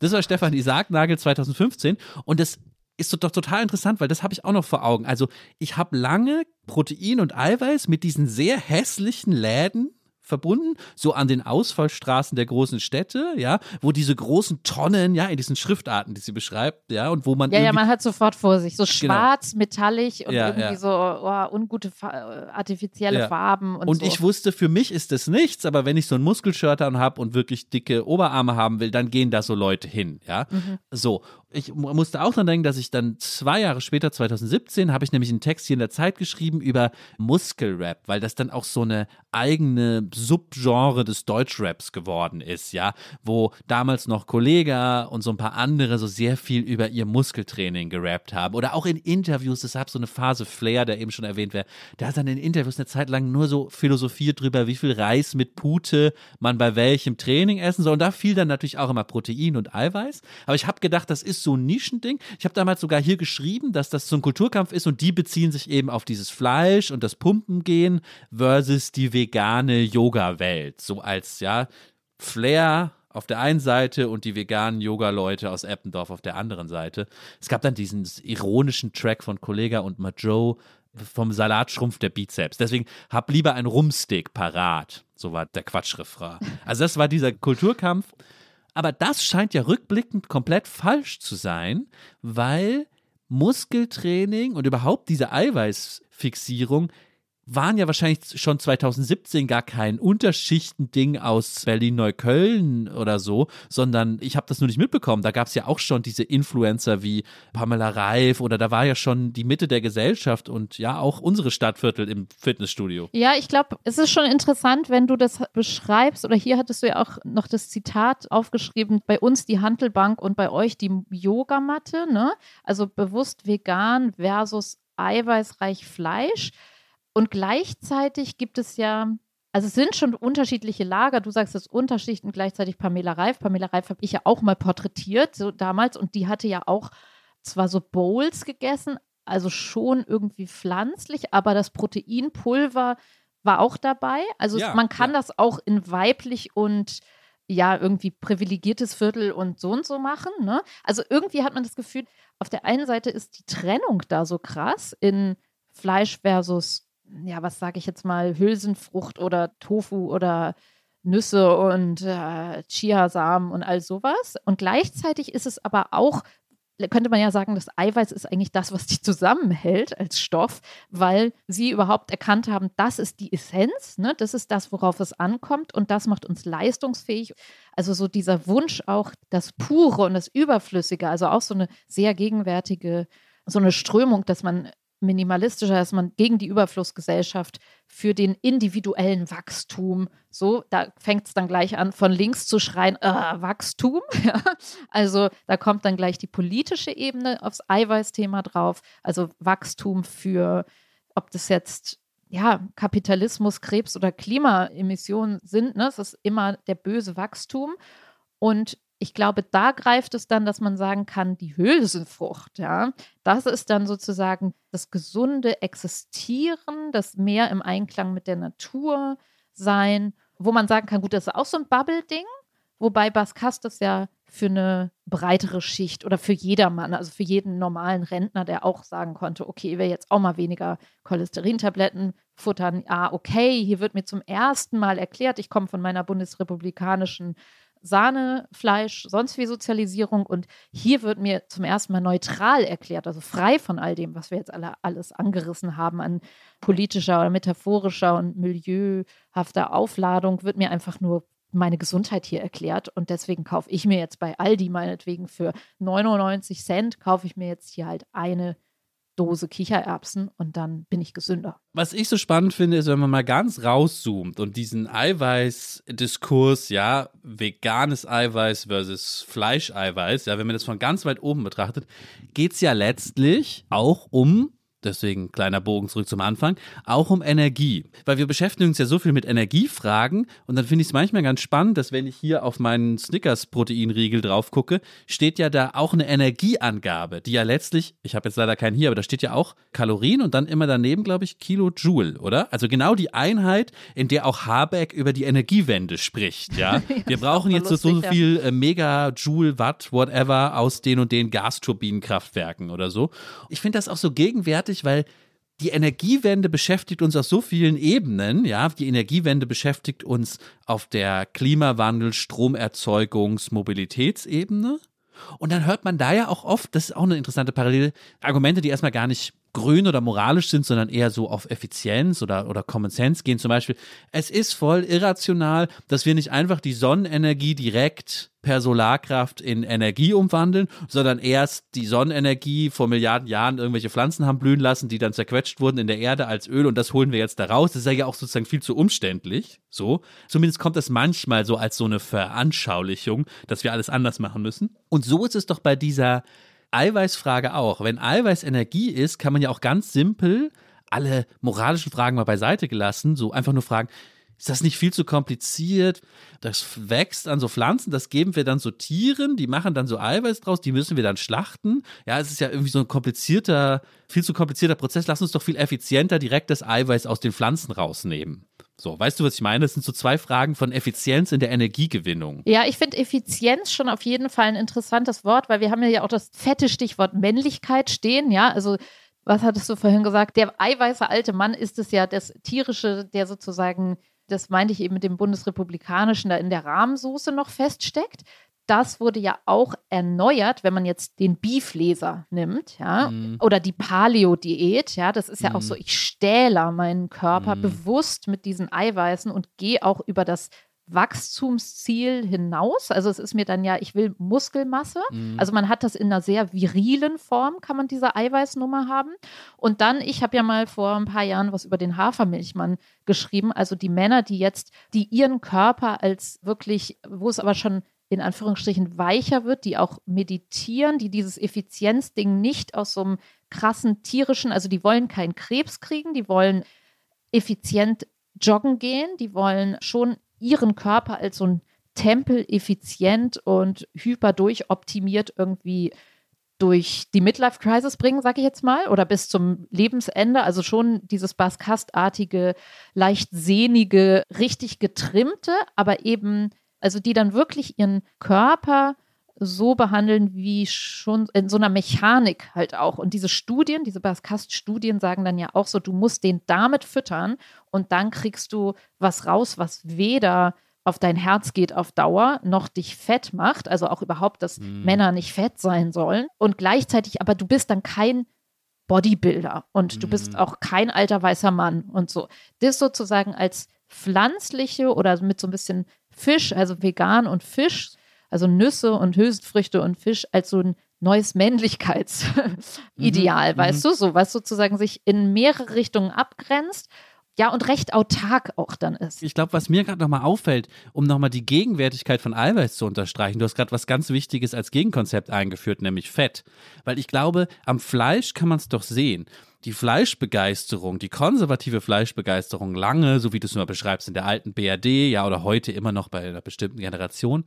Das war Stefanie Sargnagel 2015 und das ist doch total interessant, weil das habe ich auch noch vor Augen. Also ich habe lange Protein und Eiweiß mit diesen sehr hässlichen Läden verbunden, so an den Ausfallstraßen der großen Städte, ja, wo diese großen Tonnen, ja, in diesen Schriftarten, die sie beschreibt, ja, und wo man. Ja, ja, man hat sofort vor sich, so genau. schwarz, genau. metallig und ja, irgendwie ja. so oh, ungute, artifizielle ja. Farben und, und so. ich wusste, für mich ist das nichts, aber wenn ich so ein Muskelshirt an habe und wirklich dicke Oberarme haben will, dann gehen da so Leute hin, ja. Mhm. So ich musste auch dran denken, dass ich dann zwei Jahre später, 2017, habe ich nämlich einen Text hier in der Zeit geschrieben über Muskelrap, weil das dann auch so eine eigene Subgenre des Deutschraps geworden ist, ja, wo damals noch Kollega und so ein paar andere so sehr viel über ihr Muskeltraining gerappt haben oder auch in Interviews, deshalb so eine Phase Flair, der eben schon erwähnt wäre, der hat dann in Interviews eine Zeit lang nur so philosophiert drüber, wie viel Reis mit Pute man bei welchem Training essen soll. Und da fiel dann natürlich auch immer Protein und Eiweiß, aber ich habe gedacht, das ist ist so ein Nischending. Ich habe damals sogar hier geschrieben, dass das so ein Kulturkampf ist und die beziehen sich eben auf dieses Fleisch und das Pumpengehen versus die vegane Yoga-Welt. So als, ja, Flair auf der einen Seite und die veganen Yoga-Leute aus Eppendorf auf der anderen Seite. Es gab dann diesen ironischen Track von Kollega und Majo vom Salatschrumpf der Bizeps. Deswegen hab lieber ein Rumstick parat. So war der Quatschrefrain. Also das war dieser Kulturkampf. Aber das scheint ja rückblickend komplett falsch zu sein, weil Muskeltraining und überhaupt diese Eiweißfixierung waren ja wahrscheinlich schon 2017 gar kein Unterschichtending aus Berlin-Neukölln oder so, sondern ich habe das nur nicht mitbekommen. Da gab es ja auch schon diese Influencer wie Pamela Reif oder da war ja schon die Mitte der Gesellschaft und ja auch unsere Stadtviertel im Fitnessstudio. Ja, ich glaube, es ist schon interessant, wenn du das beschreibst oder hier hattest du ja auch noch das Zitat aufgeschrieben, bei uns die Handelbank und bei euch die Yogamatte, ne? Also bewusst vegan versus eiweißreich Fleisch. Und gleichzeitig gibt es ja, also es sind schon unterschiedliche Lager. Du sagst es Unterschichten, gleichzeitig Pamela Reif. Pamela Reif habe ich ja auch mal porträtiert, so damals. Und die hatte ja auch zwar so Bowls gegessen, also schon irgendwie pflanzlich, aber das Proteinpulver war auch dabei. Also ja, man kann ja. das auch in weiblich und ja, irgendwie privilegiertes Viertel und so und so machen. Ne? Also irgendwie hat man das Gefühl, auf der einen Seite ist die Trennung da so krass in Fleisch versus ja, was sage ich jetzt mal, Hülsenfrucht oder Tofu oder Nüsse und äh, Chiasamen und all sowas. Und gleichzeitig ist es aber auch, könnte man ja sagen, das Eiweiß ist eigentlich das, was die zusammenhält als Stoff, weil sie überhaupt erkannt haben, das ist die Essenz, ne? das ist das, worauf es ankommt und das macht uns leistungsfähig. Also so dieser Wunsch auch, das Pure und das Überflüssige, also auch so eine sehr gegenwärtige so eine Strömung, dass man minimalistischer, dass man gegen die Überflussgesellschaft für den individuellen Wachstum, so, da fängt es dann gleich an, von links zu schreien, äh, Wachstum. [laughs] also da kommt dann gleich die politische Ebene aufs Eiweißthema drauf, also Wachstum für, ob das jetzt ja, Kapitalismus, Krebs oder Klimaemissionen sind, ne? es ist immer der böse Wachstum. Und ich glaube, da greift es dann, dass man sagen kann, die Hülsenfrucht, ja, das ist dann sozusagen das gesunde Existieren, das mehr im Einklang mit der Natur sein, wo man sagen kann, gut, das ist auch so ein Bubble-Ding, wobei Baskas das ja für eine breitere Schicht oder für jedermann, also für jeden normalen Rentner, der auch sagen konnte, okay, ich will jetzt auch mal weniger Cholesterintabletten futtern. Ah, okay, hier wird mir zum ersten Mal erklärt, ich komme von meiner bundesrepublikanischen Sahne, Fleisch, sonst wie Sozialisierung. Und hier wird mir zum ersten Mal neutral erklärt, also frei von all dem, was wir jetzt alle alles angerissen haben an politischer oder metaphorischer und milieuhafter Aufladung, wird mir einfach nur meine Gesundheit hier erklärt. Und deswegen kaufe ich mir jetzt bei Aldi meinetwegen für 99 Cent, kaufe ich mir jetzt hier halt eine Dose Kichererbsen und dann bin ich gesünder. Was ich so spannend finde, ist, wenn man mal ganz rauszoomt und diesen Eiweiß-Diskurs, ja, veganes Eiweiß versus Fleischeiweiß, ja, wenn man das von ganz weit oben betrachtet, geht es ja letztlich auch um deswegen kleiner Bogen zurück zum Anfang, auch um Energie. Weil wir beschäftigen uns ja so viel mit Energiefragen und dann finde ich es manchmal ganz spannend, dass wenn ich hier auf meinen Snickers-Proteinriegel drauf gucke, steht ja da auch eine Energieangabe, die ja letztlich, ich habe jetzt leider keinen hier, aber da steht ja auch Kalorien und dann immer daneben, glaube ich, Kilojoule, oder? Also genau die Einheit, in der auch Habeck über die Energiewende spricht, ja. [laughs] Wir brauchen jetzt lustig, so, so viel äh, Megajoule, Watt, whatever aus den und den Gasturbinenkraftwerken oder so. Ich finde das auch so gegenwärtig großartig, weil die Energiewende beschäftigt uns auf so vielen Ebenen. Ja, die Energiewende beschäftigt uns auf der Klimawandel, Stromerzeugungs-, Mobilitätsebene. Und dann hört man da ja auch oft, das ist auch eine interessante Parallele, Argumente, die erstmal gar nicht grün oder moralisch sind, sondern eher so auf Effizienz oder, oder Common Sense gehen. Zum Beispiel, es ist voll irrational, dass wir nicht einfach die Sonnenenergie direkt per Solarkraft in Energie umwandeln, sondern erst die Sonnenenergie vor Milliarden Jahren irgendwelche Pflanzen haben blühen lassen, die dann zerquetscht wurden in der Erde als Öl und das holen wir jetzt da raus. Das ist ja auch sozusagen viel zu umständlich. So. Zumindest kommt es manchmal so als so eine Veranschaulichung, dass wir alles anders machen müssen. Und so ist es doch bei dieser Eiweißfrage auch. Wenn Eiweiß Energie ist, kann man ja auch ganz simpel alle moralischen Fragen mal beiseite gelassen, so einfach nur fragen, ist das nicht viel zu kompliziert? Das wächst an so Pflanzen, das geben wir dann so Tieren, die machen dann so Eiweiß draus, die müssen wir dann schlachten. Ja, es ist ja irgendwie so ein komplizierter, viel zu komplizierter Prozess. Lass uns doch viel effizienter direkt das Eiweiß aus den Pflanzen rausnehmen. So, weißt du, was ich meine? Das sind so zwei Fragen von Effizienz in der Energiegewinnung. Ja, ich finde Effizienz schon auf jeden Fall ein interessantes Wort, weil wir haben ja auch das fette Stichwort Männlichkeit stehen, ja, also was hattest du vorhin gesagt? Der eiweiße alte Mann ist es ja, das tierische, der sozusagen, das meinte ich eben mit dem bundesrepublikanischen, da in der Rahmensoße noch feststeckt. Das wurde ja auch erneuert, wenn man jetzt den Beef-Laser nimmt, ja, Mhm. oder die Paleo-Diät, ja, das ist ja auch Mhm. so, ich stähler meinen Körper Mhm. bewusst mit diesen Eiweißen und gehe auch über das Wachstumsziel hinaus. Also es ist mir dann ja, ich will Muskelmasse. Mhm. Also man hat das in einer sehr virilen Form, kann man diese Eiweißnummer haben. Und dann, ich habe ja mal vor ein paar Jahren was über den Hafermilchmann geschrieben. Also die Männer, die jetzt, die ihren Körper als wirklich, wo es aber schon in Anführungsstrichen weicher wird, die auch meditieren, die dieses Effizienzding nicht aus so einem krassen tierischen, also die wollen keinen Krebs kriegen, die wollen effizient joggen gehen, die wollen schon ihren Körper als so ein Tempel effizient und hyper durchoptimiert irgendwie durch die Midlife-Crisis bringen, sage ich jetzt mal, oder bis zum Lebensende. Also schon dieses Baskastartige, leicht sehnige, richtig getrimmte, aber eben, also die dann wirklich ihren Körper so behandeln wie schon in so einer Mechanik halt auch. Und diese Studien, diese Baskast-Studien sagen dann ja auch so, du musst den damit füttern und dann kriegst du was raus, was weder auf dein Herz geht auf Dauer, noch dich fett macht, also auch überhaupt, dass Mhm. Männer nicht fett sein sollen. Und gleichzeitig, aber du bist dann kein Bodybuilder und du bist Mhm. auch kein alter weißer Mann und so. Das sozusagen als pflanzliche oder mit so ein bisschen Fisch, also vegan und Fisch, also Nüsse und Hülsenfrüchte und Fisch als so ein neues Männlichkeitsideal, Mhm, weißt du, so was sozusagen sich in mehrere Richtungen abgrenzt. Ja, und recht autark auch dann ist. Ich glaube, was mir gerade nochmal auffällt, um nochmal die Gegenwertigkeit von Eiweiß zu unterstreichen, du hast gerade was ganz Wichtiges als Gegenkonzept eingeführt, nämlich Fett. Weil ich glaube, am Fleisch kann man es doch sehen. Die Fleischbegeisterung, die konservative Fleischbegeisterung lange, so wie du es immer beschreibst in der alten BRD, ja, oder heute immer noch bei einer bestimmten Generation,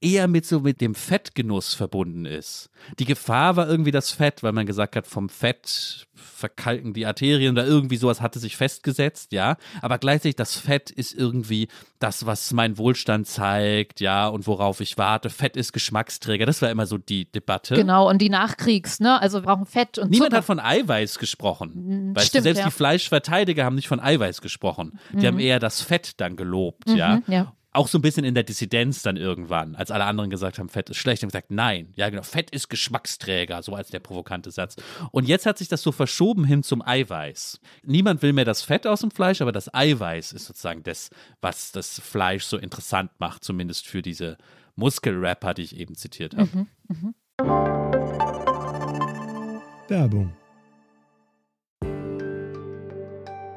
eher mit so mit dem Fettgenuss verbunden ist. Die Gefahr war irgendwie das Fett, weil man gesagt hat, vom Fett verkalken die Arterien oder irgendwie sowas hatte sich festgesetzt, ja. Aber gleichzeitig das Fett ist irgendwie das, was mein Wohlstand zeigt, ja, und worauf ich warte. Fett ist Geschmacksträger. Das war immer so die Debatte. Genau, und die Nachkriegs, ne? Also wir brauchen Fett und Niemand Zucker. hat von Eiweiß gesprochen. Mm, Weißt stimmt, du, selbst ja. die Fleischverteidiger haben nicht von Eiweiß gesprochen. Die haben eher das Fett dann gelobt, Mhm, ja. ja. Auch so ein bisschen in der Dissidenz dann irgendwann, als alle anderen gesagt haben, Fett ist schlecht, haben gesagt, nein, ja genau, Fett ist Geschmacksträger, so als der provokante Satz. Und jetzt hat sich das so verschoben hin zum Eiweiß. Niemand will mehr das Fett aus dem Fleisch, aber das Eiweiß ist sozusagen das, was das Fleisch so interessant macht, zumindest für diese Muskelrapper, die ich eben zitiert habe. Mhm. Werbung.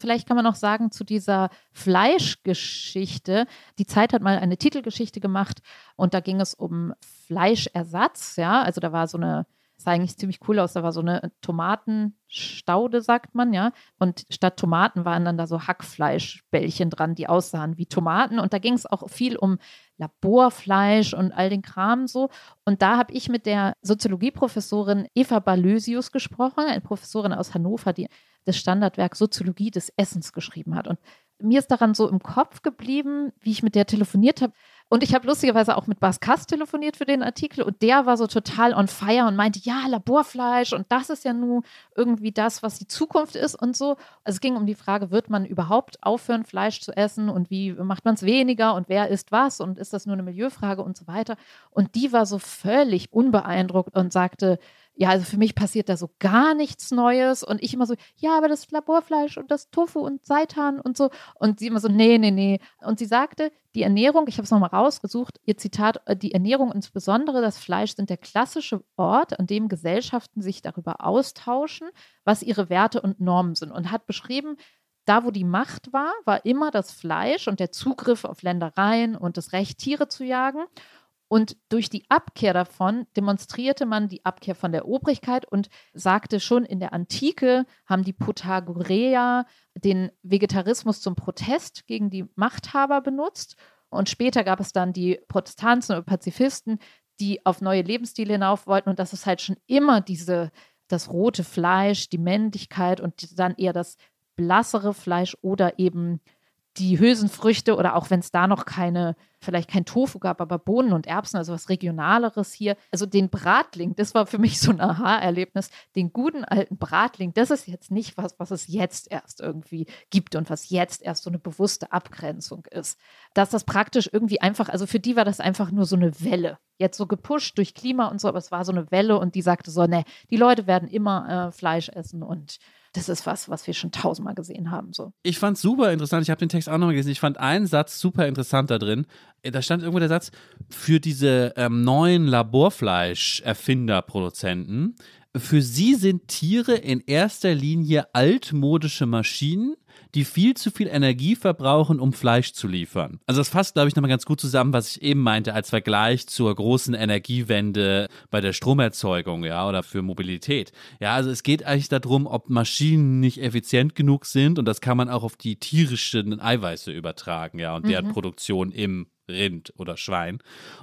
Vielleicht kann man noch sagen zu dieser Fleischgeschichte. Die Zeit hat mal eine Titelgeschichte gemacht und da ging es um Fleischersatz. Ja, also da war so eine, sah eigentlich ziemlich cool aus, da war so eine Tomatenstaude, sagt man, ja. Und statt Tomaten waren dann da so Hackfleischbällchen dran, die aussahen wie Tomaten. Und da ging es auch viel um Laborfleisch und all den Kram so. Und da habe ich mit der Soziologieprofessorin Eva Balösius gesprochen, eine Professorin aus Hannover, die das Standardwerk Soziologie des Essens geschrieben hat. Und mir ist daran so im Kopf geblieben, wie ich mit der telefoniert habe. Und ich habe lustigerweise auch mit Bas Kass telefoniert für den Artikel und der war so total on fire und meinte, ja, Laborfleisch und das ist ja nun irgendwie das, was die Zukunft ist und so. Also es ging um die Frage, wird man überhaupt aufhören, Fleisch zu essen und wie macht man es weniger und wer isst was und ist das nur eine Milieufrage und so weiter. Und die war so völlig unbeeindruckt und sagte, ja, also für mich passiert da so gar nichts Neues. Und ich immer so, ja, aber das Laborfleisch und das Tofu und Seitan und so. Und sie immer so, nee, nee, nee. Und sie sagte, die Ernährung, ich habe es nochmal rausgesucht, ihr Zitat, äh, die Ernährung, insbesondere das Fleisch, sind der klassische Ort, an dem Gesellschaften sich darüber austauschen, was ihre Werte und Normen sind. Und hat beschrieben, da, wo die Macht war, war immer das Fleisch und der Zugriff auf Ländereien und das Recht, Tiere zu jagen. Und durch die Abkehr davon demonstrierte man die Abkehr von der Obrigkeit und sagte schon in der Antike haben die Protagoreer den Vegetarismus zum Protest gegen die Machthaber benutzt. Und später gab es dann die Protestanten oder Pazifisten, die auf neue Lebensstile hinauf wollten. Und dass es halt schon immer diese das rote Fleisch, die Männlichkeit und dann eher das blassere Fleisch oder eben die Hülsenfrüchte oder auch wenn es da noch keine, vielleicht kein Tofu gab, aber Bohnen und Erbsen, also was Regionaleres hier. Also den Bratling, das war für mich so ein Aha-Erlebnis. Den guten alten Bratling, das ist jetzt nicht was, was es jetzt erst irgendwie gibt und was jetzt erst so eine bewusste Abgrenzung ist. Dass das praktisch irgendwie einfach, also für die war das einfach nur so eine Welle. Jetzt so gepusht durch Klima und so, aber es war so eine Welle und die sagte so, ne, die Leute werden immer äh, Fleisch essen und das ist was, was wir schon tausendmal gesehen haben. So. Ich fand es super interessant. Ich habe den Text auch nochmal gelesen. Ich fand einen Satz super interessant da drin. Da stand irgendwo der Satz, für diese ähm, neuen Laborfleisch-Erfinder, Produzenten, für sie sind Tiere in erster Linie altmodische Maschinen, die viel zu viel Energie verbrauchen, um Fleisch zu liefern. Also das fasst, glaube ich, nochmal ganz gut zusammen, was ich eben meinte, als Vergleich zur großen Energiewende bei der Stromerzeugung, ja, oder für Mobilität. Ja, also es geht eigentlich darum, ob Maschinen nicht effizient genug sind und das kann man auch auf die tierischen Eiweiße übertragen, ja, und deren mhm. Produktion im Rind oder Schwein.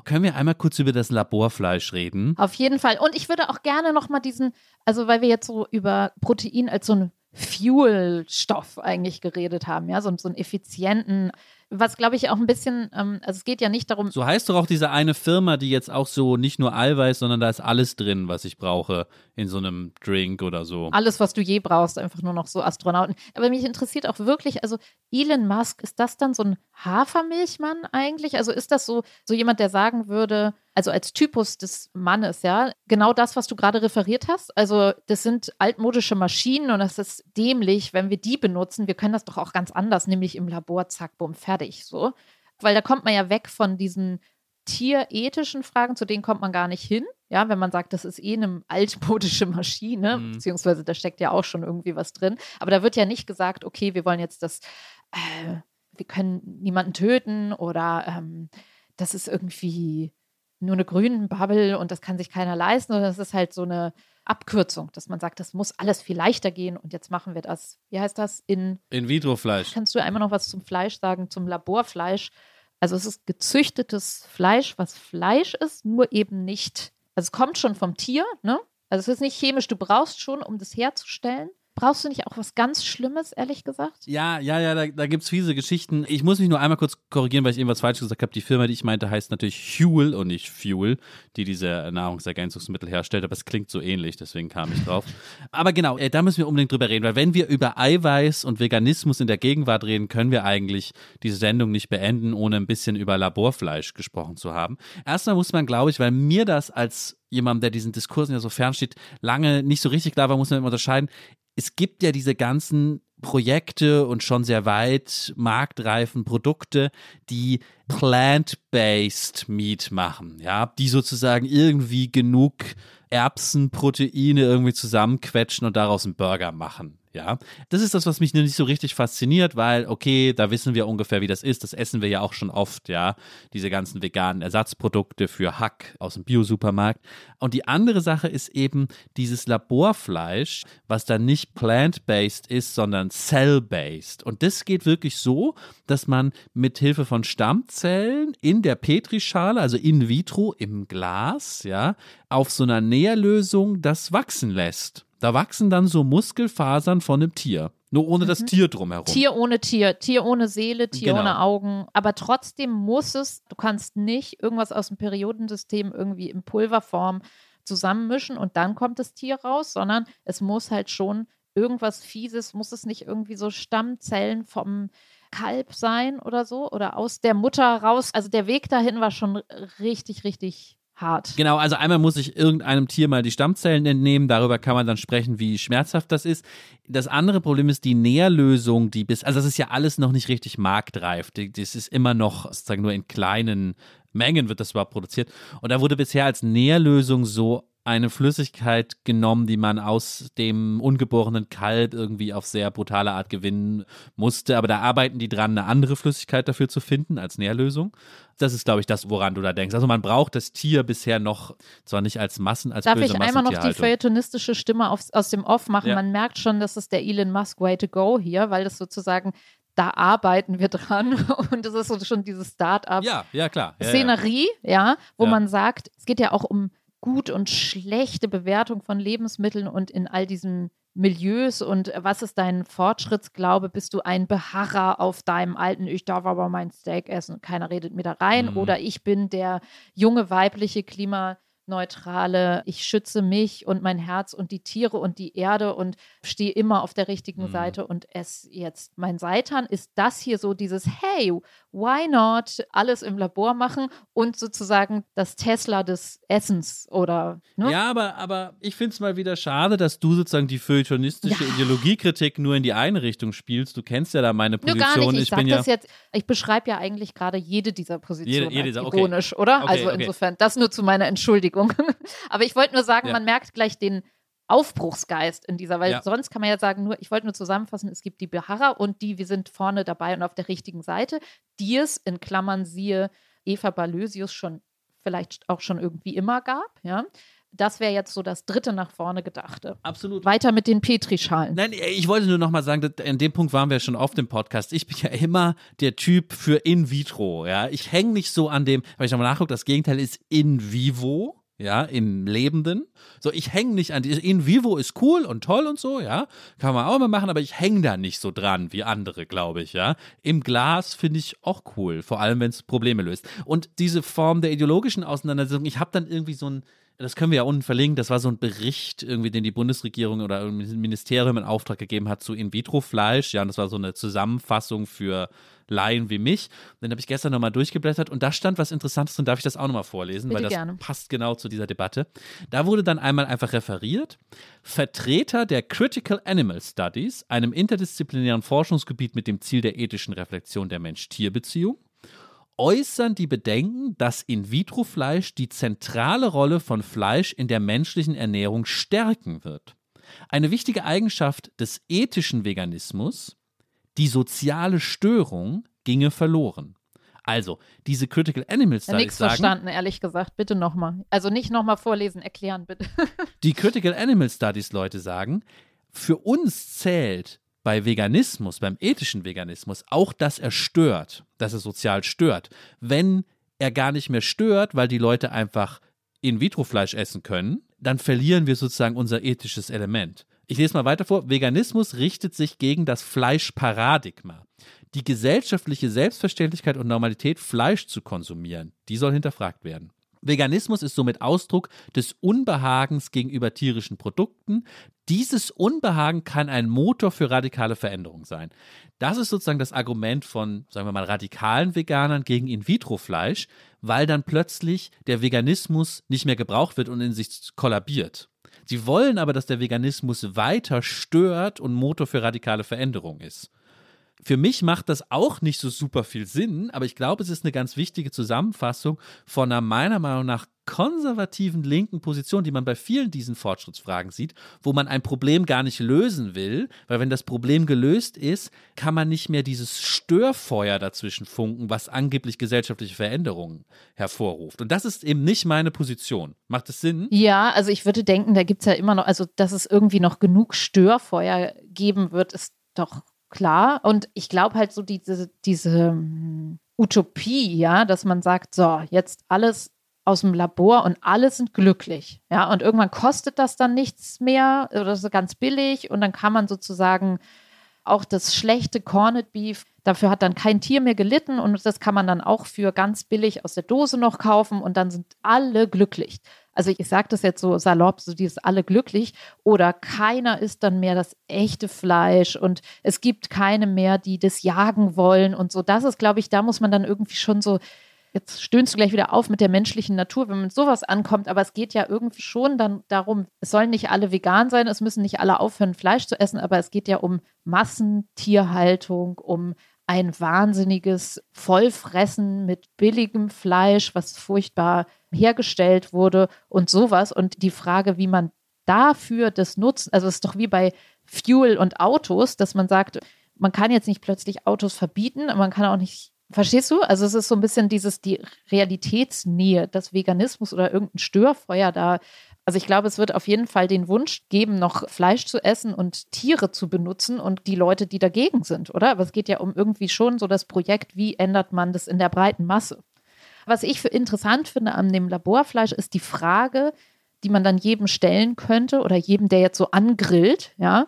Können wir einmal kurz über das Laborfleisch reden? Auf jeden Fall. Und ich würde auch gerne nochmal diesen, also weil wir jetzt so über Protein als so ein Fuelstoff eigentlich geredet haben, ja, so, so einen effizienten, was glaube ich auch ein bisschen, ähm, also es geht ja nicht darum. So heißt doch auch diese eine Firma, die jetzt auch so nicht nur Eiweiß, sondern da ist alles drin, was ich brauche in so einem Drink oder so. Alles, was du je brauchst, einfach nur noch so Astronauten. Aber mich interessiert auch wirklich, also Elon Musk, ist das dann so ein Hafermilchmann eigentlich? Also ist das so, so jemand, der sagen würde, also als Typus des Mannes, ja, genau das, was du gerade referiert hast. Also das sind altmodische Maschinen und das ist dämlich, wenn wir die benutzen. Wir können das doch auch ganz anders, nämlich im Labor, zack, bumm, fertig, so. Weil da kommt man ja weg von diesen tierethischen Fragen, zu denen kommt man gar nicht hin. Ja, wenn man sagt, das ist eh eine altmodische Maschine, mhm. beziehungsweise da steckt ja auch schon irgendwie was drin. Aber da wird ja nicht gesagt, okay, wir wollen jetzt das, äh, wir können niemanden töten oder ähm, das ist irgendwie nur eine grüne Bubble und das kann sich keiner leisten, sondern das ist halt so eine Abkürzung, dass man sagt, das muss alles viel leichter gehen und jetzt machen wir das. Wie heißt das? In, In vitro Fleisch. Kannst du einmal noch was zum Fleisch sagen, zum Laborfleisch? Also es ist gezüchtetes Fleisch, was Fleisch ist, nur eben nicht. Also es kommt schon vom Tier, ne? Also es ist nicht chemisch, du brauchst schon, um das herzustellen, Brauchst du nicht auch was ganz Schlimmes, ehrlich gesagt? Ja, ja, ja, da, da gibt es fiese Geschichten. Ich muss mich nur einmal kurz korrigieren, weil ich irgendwas falsch gesagt habe. Die Firma, die ich meinte, heißt natürlich Huel und nicht Fuel, die diese Nahrungsergänzungsmittel herstellt, aber es klingt so ähnlich, deswegen kam ich drauf. aber genau, äh, da müssen wir unbedingt drüber reden, weil wenn wir über Eiweiß und Veganismus in der Gegenwart reden, können wir eigentlich diese Sendung nicht beenden, ohne ein bisschen über Laborfleisch gesprochen zu haben. Erstmal muss man, glaube ich, weil mir das als jemand, der diesen Diskursen ja so fernsteht, lange nicht so richtig klar war, muss man unterscheiden es gibt ja diese ganzen Projekte und schon sehr weit marktreifen Produkte, die plant-based Meat machen, ja, die sozusagen irgendwie genug Erbsenproteine irgendwie zusammenquetschen und daraus einen Burger machen. Ja, das ist das, was mich nicht so richtig fasziniert, weil, okay, da wissen wir ungefähr, wie das ist. Das essen wir ja auch schon oft, ja. Diese ganzen veganen Ersatzprodukte für Hack aus dem Biosupermarkt. Und die andere Sache ist eben dieses Laborfleisch, was dann nicht plant-based ist, sondern cell-based. Und das geht wirklich so, dass man mit Hilfe von Stammzellen in der Petrischale, also in vitro im Glas, ja, auf so einer Nährlösung das wachsen lässt. Da wachsen dann so Muskelfasern von einem Tier. Nur ohne mhm. das Tier drumherum. Tier ohne Tier, Tier ohne Seele, Tier genau. ohne Augen. Aber trotzdem muss es, du kannst nicht irgendwas aus dem Periodensystem irgendwie in Pulverform zusammenmischen und dann kommt das Tier raus, sondern es muss halt schon irgendwas Fieses, muss es nicht irgendwie so Stammzellen vom Kalb sein oder so oder aus der Mutter raus. Also der Weg dahin war schon richtig, richtig hart. Genau, also einmal muss ich irgendeinem Tier mal die Stammzellen entnehmen, darüber kann man dann sprechen, wie schmerzhaft das ist. Das andere Problem ist die Nährlösung, die bis, also das ist ja alles noch nicht richtig marktreif. Das ist immer noch sozusagen nur in kleinen Mengen wird das überhaupt produziert. Und da wurde bisher als Nährlösung so eine Flüssigkeit genommen, die man aus dem ungeborenen Kalb irgendwie auf sehr brutale Art gewinnen musste. Aber da arbeiten die dran, eine andere Flüssigkeit dafür zu finden als Nährlösung. Das ist, glaube ich, das, woran du da denkst. Also man braucht das Tier bisher noch, zwar nicht als Massen, als Darf böse ich einmal noch die feuilletonistische Stimme auf, aus dem Off machen? Ja. Man merkt schon, dass es der Elon Musk Way to Go hier, weil das sozusagen da arbeiten wir dran. [laughs] Und das ist schon diese Start-up-Szenerie, ja, ja, ja, ja. ja, wo man sagt, es geht ja auch um gut und schlechte Bewertung von Lebensmitteln und in all diesen Milieus und was ist dein Fortschrittsglaube? Bist du ein Beharrer auf deinem alten, ich darf aber mein Steak essen, keiner redet mir da rein? Mhm. Oder ich bin der junge weibliche Klima neutrale, ich schütze mich und mein Herz und die Tiere und die Erde und stehe immer auf der richtigen Mhm. Seite und esse jetzt mein Seitan. Ist das hier so dieses, hey, why not alles im Labor machen und sozusagen das Tesla des Essens oder, ne? Ja, aber, aber ich finde es mal wieder schade, dass du sozusagen die feuilletonistische Ja. Ideologiekritik nur in die eine Richtung spielst. Du kennst ja da meine Nur Position. gar nicht. Ich, ich bin ja. jetzt, ich beschreibe ja eigentlich gerade jede dieser Positionen Jede- jede dieser, okay. ironisch, oder? Okay, also okay. insofern, das nur zu meiner Entschuldigung. [laughs] Aber ich wollte nur sagen, Ja. man merkt gleich den Aufbruchsgeist in dieser, weil Ja. sonst kann man ja sagen, nur, ich wollte nur zusammenfassen, es gibt die Beharrer und die, wir sind vorne dabei und auf der richtigen Seite, die es in Klammern siehe Eva Balösius schon vielleicht auch schon irgendwie immer gab, ja. Das wäre jetzt so das dritte nach vorne gedachte. Absolut. Weiter mit den Petrischalen. Nein, ich wollte nur noch mal sagen, an dem Punkt waren wir schon auf dem Podcast. Ich bin ja immer der Typ für in vitro, ja. Ich hänge nicht so an dem, weil ich nochmal nachgucke, das Gegenteil ist in vivo, ja, im Lebenden. So, ich hänge nicht an die, in vivo ist cool und toll und so, ja. Kann man auch mal machen, aber ich hänge da nicht so dran wie andere, glaube ich, ja. Im Glas finde ich auch cool, vor allem wenn es Probleme löst. Und diese Form der ideologischen Auseinandersetzung, ich habe dann irgendwie so ein, das können wir ja unten verlinken, das war so ein Bericht, irgendwie, den die Bundesregierung oder ein Ministerium in Auftrag gegeben hat zu In-vitro-Fleisch. Ja, und das war so eine Zusammenfassung für Laien wie mich. Den habe ich gestern nochmal durchgeblättert und da stand was Interessantes drin. Darf ich das auch nochmal vorlesen? Bitte Weil das gerne. passt genau zu dieser Debatte. Da wurde dann einmal einfach referiert. Vertreter der Critical Animal Studies, einem interdisziplinären Forschungsgebiet mit dem Ziel der ethischen Reflexion der Mensch-Tier-Beziehung, äußern die Bedenken, dass In-vitro-Fleisch die zentrale Rolle von Fleisch in der menschlichen Ernährung stärken wird. Eine wichtige Eigenschaft des ethischen Veganismus, die soziale Störung, ginge verloren. Also, diese Critical Animal Ja, Studies nichts sagen, verstanden, ehrlich gesagt. Bitte nochmal. Also nicht nochmal vorlesen, erklären, bitte. [laughs] die Critical Animal Studies Leute sagen, für uns zählt bei Veganismus, beim ethischen Veganismus, auch, dass er stört, dass er sozial stört. Wenn er gar nicht mehr stört, weil die Leute einfach In-vitro-Fleisch essen können, dann verlieren wir sozusagen unser ethisches Element. Ich lese mal weiter vor. Veganismus richtet sich gegen das Fleischparadigma. Die gesellschaftliche Selbstverständlichkeit und Normalität, Fleisch zu konsumieren, die soll hinterfragt werden. Veganismus ist somit Ausdruck des Unbehagens gegenüber tierischen Produkten. Dieses Unbehagen kann ein Motor für radikale Veränderung sein. Das ist sozusagen das Argument von, sagen wir mal, radikalen Veganern gegen In-vitro-Fleisch, weil dann plötzlich der Veganismus nicht mehr gebraucht wird und in sich kollabiert. Sie wollen aber, dass der Veganismus weiter stört und Motor für radikale Veränderung ist. Für mich macht das auch nicht so super viel Sinn, aber ich glaube, es ist eine ganz wichtige Zusammenfassung von einer meiner Meinung nach konservativen linken Position, die man bei vielen diesen Fortschrittsfragen sieht, wo man ein Problem gar nicht lösen will, weil wenn das Problem gelöst ist, kann man nicht mehr dieses Störfeuer dazwischen funken, was angeblich gesellschaftliche Veränderungen hervorruft. Und das ist eben nicht meine Position. Macht es Sinn? Ja, also ich würde denken, da gibt es ja immer noch, also dass es irgendwie noch genug Störfeuer geben wird, ist doch klar. Und ich glaube halt so diese, diese hm, Utopie, ja, dass man sagt, so, jetzt alles aus dem Labor und alle sind glücklich. Ja, und irgendwann kostet das dann nichts mehr oder so ganz billig und dann kann man sozusagen auch das schlechte Corned Beef, dafür hat dann kein Tier mehr gelitten und das kann man dann auch für ganz billig aus der Dose noch kaufen und dann sind alle glücklich. Also ich sage das jetzt so salopp, so dieses alle glücklich. Oder keiner isst dann mehr das echte Fleisch und es gibt keine mehr, die das jagen wollen und so. Das ist, glaube ich, da muss man dann irgendwie schon so Jetzt stöhnst du gleich wieder auf mit der menschlichen Natur, wenn man mit sowas ankommt, aber es geht ja irgendwie schon dann darum, es sollen nicht alle vegan sein, es müssen nicht alle aufhören, Fleisch zu essen, aber es geht ja um Massentierhaltung, um ein wahnsinniges Vollfressen mit billigem Fleisch, was furchtbar hergestellt wurde und sowas. Und die Frage, wie man dafür das nutzt, also es ist doch wie bei Fuel und Autos, dass man sagt, man kann jetzt nicht plötzlich Autos verbieten, man kann auch nicht Verstehst du? Also es ist so ein bisschen dieses, die Realitätsnähe, das Veganismus oder irgendein Störfeuer da. Also ich glaube, es wird auf jeden Fall den Wunsch geben, noch Fleisch zu essen und Tiere zu benutzen und die Leute, die dagegen sind, oder? Aber es geht ja um irgendwie schon so das Projekt, wie ändert man das in der breiten Masse. Was ich für interessant finde an dem Laborfleisch ist die Frage, die man dann jedem stellen könnte oder jedem, der jetzt so angrillt, ja,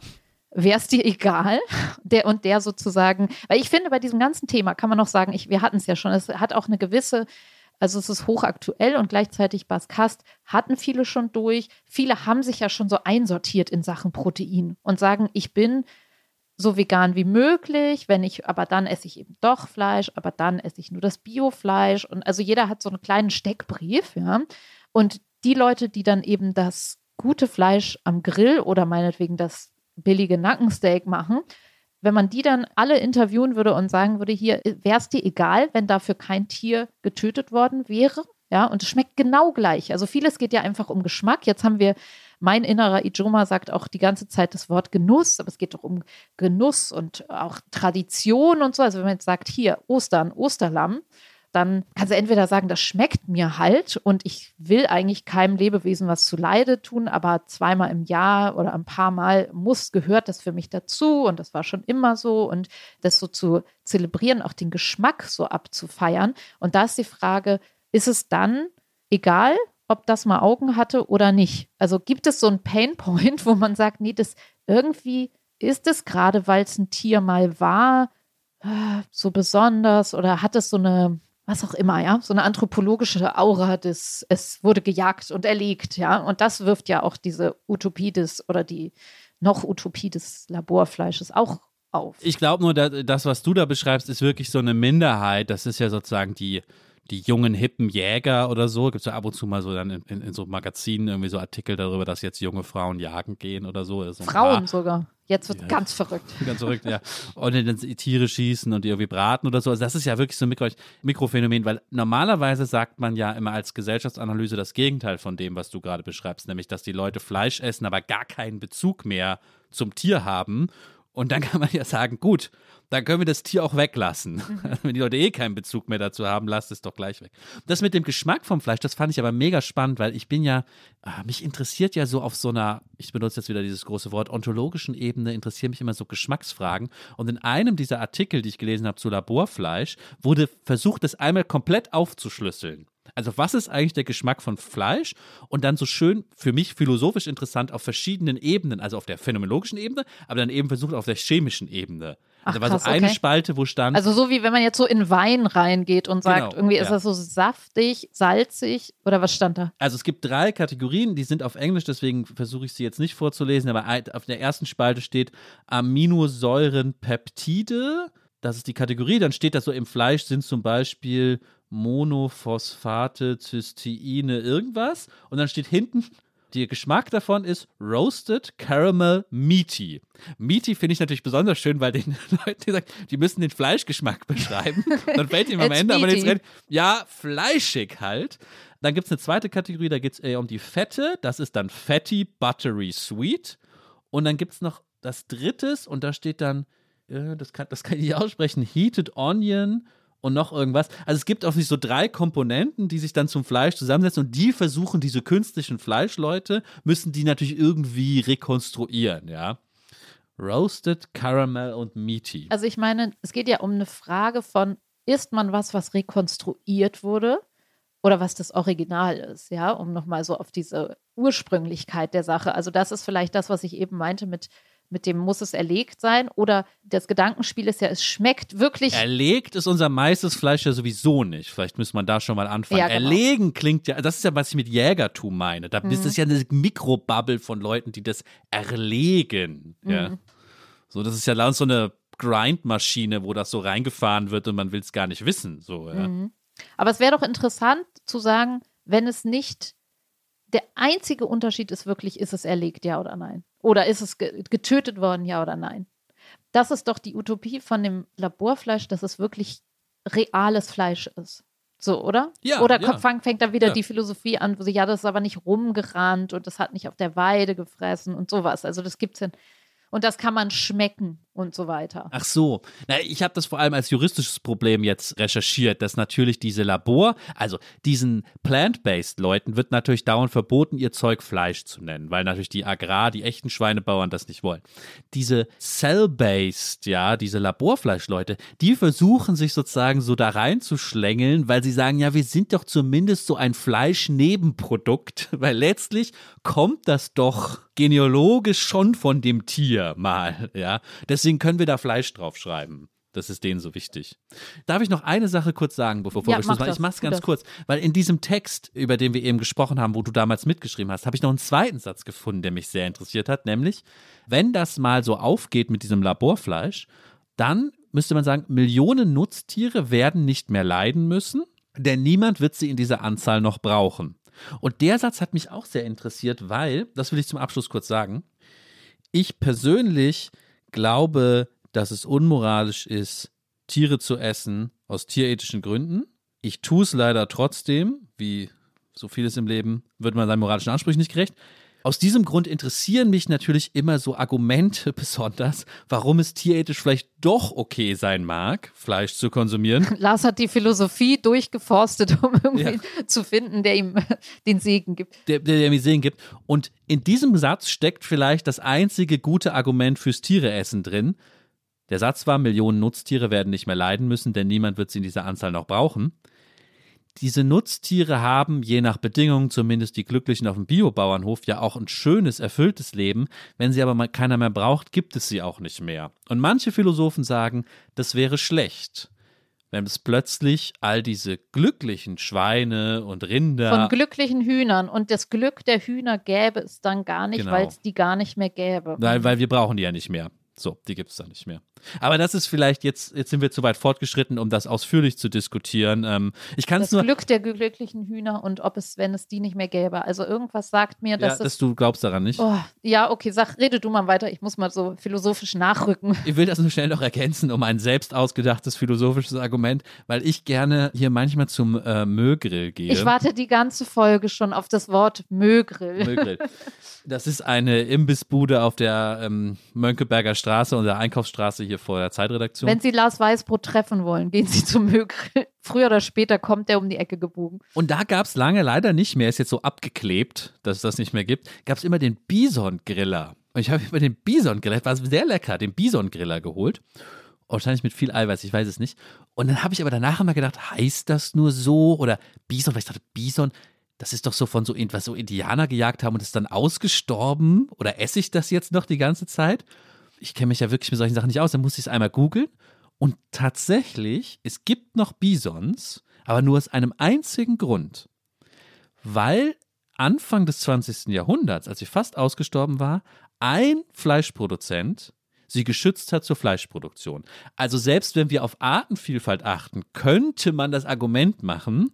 wäre es dir egal, der und der sozusagen, weil ich finde, bei diesem ganzen Thema kann man noch sagen, ich, wir hatten es ja schon, es hat auch eine gewisse, also es ist hochaktuell und gleichzeitig Baskast hatten viele schon durch. Viele haben sich ja schon so einsortiert in Sachen Protein und sagen, ich bin so vegan wie möglich, wenn ich, aber dann esse ich eben doch Fleisch, aber dann esse ich nur das Biofleisch. Und also jeder hat so einen kleinen Steckbrief, ja. Und die Leute, die dann eben das gute Fleisch am Grill oder meinetwegen das billige Nackensteak machen, wenn man die dann alle interviewen würde und sagen würde, hier wäre es dir egal, wenn dafür kein Tier getötet worden wäre, ja, und es schmeckt genau gleich. Also vieles geht ja einfach um Geschmack. Jetzt haben wir, mein innerer Ijoma sagt auch die ganze Zeit das Wort Genuss, aber es geht doch um Genuss und auch Tradition und so. Also wenn man jetzt sagt, hier Ostern, Osterlamm, dann kannst du entweder sagen, das schmeckt mir halt und ich will eigentlich keinem Lebewesen was zu Leide tun, aber zweimal im Jahr oder ein paar Mal muss, gehört das für mich dazu und das war schon immer so und das so zu zelebrieren, auch den Geschmack so abzufeiern. Und da ist die Frage, ist es dann egal, ob das mal Augen hatte oder nicht? Also gibt es so einen Painpoint, [laughs] wo man sagt, nee, das irgendwie ist es gerade, weil es ein Tier mal war, äh, so besonders oder hat es so eine was auch immer, ja, so eine anthropologische Aura des, es wurde gejagt und erlegt, ja, und das wirft ja auch diese Utopie des oder die noch Utopie des Laborfleisches auch auf. Ich glaube nur, dass, das, was du da beschreibst, ist wirklich so eine Minderheit. Das ist ja sozusagen die, die jungen, hippen Jäger oder so. Gibt es ja ab und zu mal so dann in, in, in, so Magazinen irgendwie so Artikel darüber, dass jetzt junge Frauen jagen gehen oder so. so Frauen sogar. Jetzt wird ja, ganz verrückt. [laughs] Ganz verrückt, ja. Und dann Tiere schießen und die irgendwie braten oder so. Also das ist ja wirklich so ein Mikro Mikrophänomen, weil normalerweise sagt man ja immer als Gesellschaftsanalyse das Gegenteil von dem, was du gerade beschreibst, nämlich dass die Leute Fleisch essen, aber gar keinen Bezug mehr zum Tier haben. Und dann kann man ja sagen, gut, dann können wir das Tier auch weglassen. Mhm. [laughs] Wenn die Leute eh keinen Bezug mehr dazu haben, lasst es doch gleich weg. Das mit dem Geschmack vom Fleisch, das fand ich aber mega spannend, weil ich bin ja, ah, mich interessiert ja so auf so einer, ich benutze jetzt wieder dieses große Wort, ontologischen Ebene, interessieren mich immer so Geschmacksfragen. Und in einem dieser Artikel, die ich gelesen habe zu Laborfleisch, wurde versucht, das einmal komplett aufzuschlüsseln. Also was ist eigentlich der Geschmack von Fleisch? Und dann so schön für mich philosophisch interessant auf verschiedenen Ebenen, also auf der phänomenologischen Ebene, aber dann eben versucht auf der chemischen Ebene. Also Ach, war so eine okay. Spalte, wo stand. Also so wie wenn man jetzt so in Wein reingeht und sagt, genau, irgendwie ja. ist das so saftig, salzig oder was stand da? Also es gibt drei Kategorien, die sind auf Englisch, deswegen versuche ich sie jetzt nicht vorzulesen, aber auf der ersten Spalte steht Aminosäurenpeptide. Das ist die Kategorie. Dann steht da so im Fleisch sind zum Beispiel Monophosphate, Cysteine, irgendwas. Und dann steht hinten der Geschmack davon ist Roasted Caramel Meaty. Meaty finde ich natürlich besonders schön, weil den [laughs] Leuten die sagen, die müssen den Fleischgeschmack beschreiben. [laughs] Dann fällt ihm am Ende aber nichts rein. Ja, fleischig halt. Dann gibt es eine zweite Kategorie, da geht es eher um die Fette. Das ist dann Fatty Buttery Sweet. Und dann gibt es noch das drittes und da steht dann, äh, das, kann, das kann ich nicht aussprechen, Heated Onion und noch irgendwas. Also es gibt offensichtlich so drei Komponenten, die sich dann zum Fleisch zusammensetzen und die versuchen, diese künstlichen Fleischleute, müssen die natürlich irgendwie rekonstruieren, ja. Roasted, Caramel und Meaty. Also ich meine, es geht ja um eine Frage von, isst man was, was rekonstruiert wurde oder was das Original ist, ja, um nochmal so auf diese Ursprünglichkeit der Sache. Also das ist vielleicht das, was ich eben meinte mit mit dem muss es erlegt sein oder das Gedankenspiel ist ja, es schmeckt wirklich. Erlegt ist unser meistes Fleisch ja sowieso nicht. Vielleicht müssen wir da schon mal anfangen. Ja, genau. Erlegen klingt ja, das ist ja, was ich mit Jägertum meine. Da mhm. ist es ja eine Mikrobubble von Leuten, die das erlegen. Mhm. Ja. So, das ist ja so eine Grindmaschine, wo das so reingefahren wird und man will es gar nicht wissen. So, ja. mhm. Aber es wäre doch interessant zu sagen, wenn es nicht der einzige Unterschied ist wirklich, ist es erlegt, ja oder nein? Oder ist es getötet worden, ja oder nein? Das ist doch die Utopie von dem Laborfleisch, dass es wirklich reales Fleisch ist. So, oder? Ja. Oder ja. fängt da wieder ja. die Philosophie an, wo sie, ja, das ist aber nicht rumgerannt und das hat nicht auf der Weide gefressen und sowas. Also das gibt es ja. Und das kann man schmecken und so weiter. Ach so. Na, ich habe das vor allem als juristisches Problem jetzt recherchiert, dass natürlich diese Labor, also diesen plant-based Leuten wird natürlich dauernd verboten, ihr Zeug Fleisch zu nennen, weil natürlich die Agrar, die echten Schweinebauern das nicht wollen. Diese cell-based, ja, diese Laborfleischleute, die versuchen sich sozusagen so da reinzuschlängeln, weil sie sagen, ja, wir sind doch zumindest so ein Fleischnebenprodukt, [laughs] weil letztlich kommt das doch genealogisch schon von dem Tier mal, ja. Deswegen können wir da Fleisch draufschreiben. Das ist denen so wichtig. Darf ich noch eine Sache kurz sagen, bevor Ja, wir Schluss mach machen? Ich mach's Tu ganz das. kurz, weil in diesem Text, über den wir eben gesprochen haben, wo du damals mitgeschrieben hast, habe ich noch einen zweiten Satz gefunden, der mich sehr interessiert hat, nämlich, wenn das mal so aufgeht mit diesem Laborfleisch, dann müsste man sagen, Millionen Nutztiere werden nicht mehr leiden müssen, denn niemand wird sie in dieser Anzahl noch brauchen. Und der Satz hat mich auch sehr interessiert, weil, das will ich zum Abschluss kurz sagen, ich persönlich glaube, dass es unmoralisch ist, Tiere zu essen aus tierethischen Gründen. Ich tue es leider trotzdem, wie so vieles im Leben, wird man seinen moralischen Ansprüchen nicht gerecht. Aus diesem Grund interessieren mich natürlich immer so Argumente [laughs] besonders, warum es tierethisch vielleicht doch okay sein mag, Fleisch zu konsumieren. [laughs] Lars hat die Philosophie durchgeforstet, [laughs] um irgendwie zu finden, der ihm den Segen gibt. der, der, der mir Sinn gibt. Und in diesem Satz steckt vielleicht das einzige gute Argument fürs Tiereessen drin. Der Satz war, Millionen Nutztiere werden nicht mehr leiden müssen, denn niemand wird sie in dieser Anzahl noch brauchen. Diese Nutztiere haben, je nach Bedingungen, zumindest die Glücklichen auf dem Biobauernhof, ja auch ein schönes, erfülltes Leben. Wenn sie aber mal keiner mehr braucht, gibt es sie auch nicht mehr. Und manche Philosophen sagen, das wäre schlecht, wenn es plötzlich all diese glücklichen Schweine und Rinder Von glücklichen Hühnern. Und das Glück der Hühner gäbe es dann gar nicht, Genau. weil es die gar nicht mehr gäbe. Weil, weil wir brauchen die ja nicht mehr. So, die gibt es da nicht mehr. Aber das ist vielleicht jetzt, jetzt sind wir zu weit fortgeschritten, um das ausführlich zu diskutieren. Ähm, ich kann es das nur, Glück der glücklichen Hühner und ob es, wenn es die nicht mehr gäbe. Also irgendwas sagt mir, ja, dass dass es. du glaubst daran nicht. Oh, ja, okay, sag, rede du mal weiter. Ich muss mal so philosophisch nachrücken. Ich will das nur schnell noch ergänzen, um ein selbst ausgedachtes philosophisches Argument, weil ich gerne hier manchmal zum äh, Mögrill gehe. Ich warte die ganze Folge schon auf das Wort Mögrill. Mögrill. [laughs] Das ist eine Imbissbude auf der ähm, Mönckeberger Straße und der Einkaufsstraße hier vor der Zeitredaktion. Wenn Sie Lars Weißbrot treffen wollen, gehen Sie zum Mögrill. [laughs] Früher oder später kommt der um die Ecke gebogen. Und da gab es lange leider nicht mehr, ist jetzt so abgeklebt, dass es das nicht mehr gibt, gab es immer den Bison-Griller. Und ich habe immer den Bison-Griller, war sehr lecker, den Bison-Griller geholt. Wahrscheinlich mit viel Eiweiß, ich weiß es nicht. Und dann habe ich aber danach immer gedacht, heißt das nur so? Oder Bison, weil ich dachte, Bison, das ist doch so von so irgendwas, so Indianer gejagt haben und ist dann ausgestorben. Oder esse ich das jetzt noch die ganze Zeit? Ich kenne mich ja wirklich mit solchen Sachen nicht aus, dann musste ich es einmal googeln. Und tatsächlich, es gibt noch Bisons, aber nur aus einem einzigen Grund. Weil Anfang des 20. Jahrhunderts, als sie fast ausgestorben war, ein Fleischproduzent sie geschützt hat zur Fleischproduktion. Also selbst wenn wir auf Artenvielfalt achten, könnte man das Argument machen,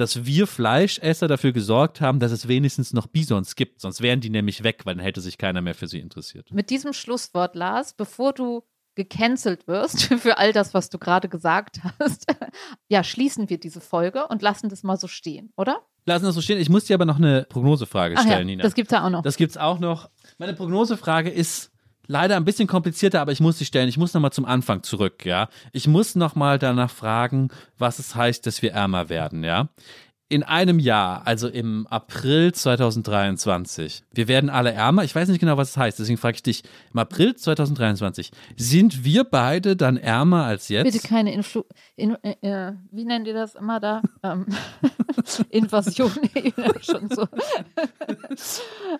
dass wir Fleischesser dafür gesorgt haben, dass es wenigstens noch Bisons gibt. Sonst wären die nämlich weg, weil dann hätte sich keiner mehr für sie interessiert. Mit diesem Schlusswort, Lars, bevor du gecancelt wirst [laughs] für all das, was du gerade gesagt hast, [laughs] ja, schließen wir diese Folge und lassen das mal so stehen, oder? Lassen das so stehen. Ich muss dir aber noch eine Prognosefrage Ach stellen, ja, Nina. das gibt's ja auch noch. Das gibt's auch noch. Meine Prognosefrage ist leider ein bisschen komplizierter, aber ich muss sie stellen. Ich muss nochmal zum Anfang zurück, ja. Ich muss nochmal danach fragen, was es heißt, dass wir ärmer werden, ja. In einem Jahr, also im April 2023, wir werden alle ärmer. Ich weiß nicht genau, was es heißt, deswegen frage ich dich. Im April 2023, sind wir beide dann ärmer als jetzt? Bitte keine Influ in, äh, äh, wie nennt ihr das immer da? Ähm, [laughs] Invasion, [laughs] schon so.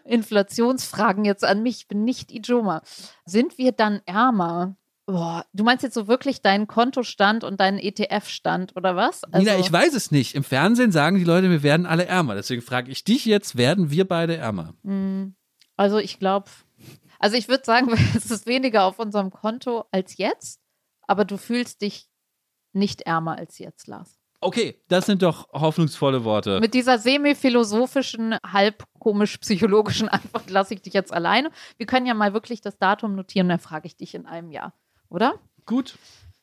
Inflationsfragen jetzt an mich, ich bin nicht Ijoma. Sind wir dann ärmer? Boah, du meinst jetzt so wirklich deinen Kontostand und deinen ETF-Stand oder was? Also, Nina, ich weiß es nicht. Im Fernsehen sagen die Leute, wir werden alle ärmer. Deswegen frage ich dich jetzt, werden wir beide ärmer? mh, also ich glaube, also ich würde sagen, [laughs] es ist weniger auf unserem Konto als jetzt, aber du fühlst dich nicht ärmer als jetzt, Lars. Okay, das sind doch hoffnungsvolle Worte. Mit dieser semi-philosophischen, halb komisch-psychologischen Antwort lasse ich dich jetzt alleine. Wir können ja mal wirklich das Datum notieren, dann frage ich dich in einem Jahr, oder? Gut.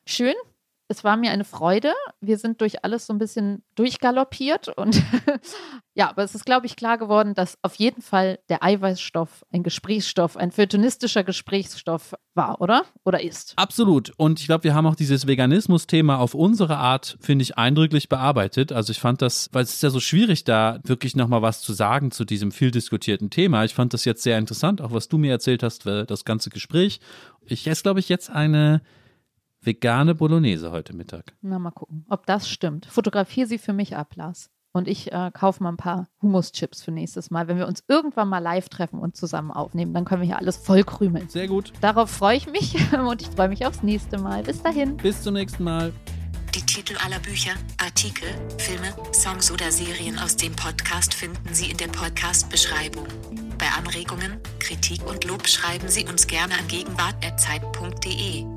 Schön. Es war mir eine Freude. Wir sind durch alles so ein bisschen durchgaloppiert und [laughs] ja, aber es ist, glaube ich, klar geworden, dass auf jeden Fall der Eiweißstoff ein Gesprächsstoff, ein feuilletonistischer Gesprächsstoff war, oder? Oder ist. Absolut. Und ich glaube, wir haben auch dieses Veganismus-Thema auf unsere Art, finde ich, eindrücklich bearbeitet. Also ich fand das, weil es ist ja so schwierig, da wirklich nochmal was zu sagen zu diesem viel diskutierten Thema. Ich fand das jetzt sehr interessant, auch was du mir erzählt hast, das ganze Gespräch. Ich esse, glaube ich, jetzt eine vegane Bolognese heute Mittag. Na, mal gucken, ob das stimmt. Fotografiere sie für mich ab, Lars. Und ich äh, kaufe mal ein paar Humuschips für nächstes Mal. Wenn wir uns irgendwann mal live treffen und zusammen aufnehmen, dann können wir hier alles voll krümeln. Sehr gut. Darauf freue ich mich [laughs] und ich freue mich aufs nächste Mal. Bis dahin. Bis zum nächsten Mal. Die Titel aller Bücher, Artikel, Filme, Songs oder Serien aus dem Podcast finden Sie in der Podcast-Beschreibung. Bei Anregungen, Kritik und Lob schreiben Sie uns gerne an gegenwart.zeit.de.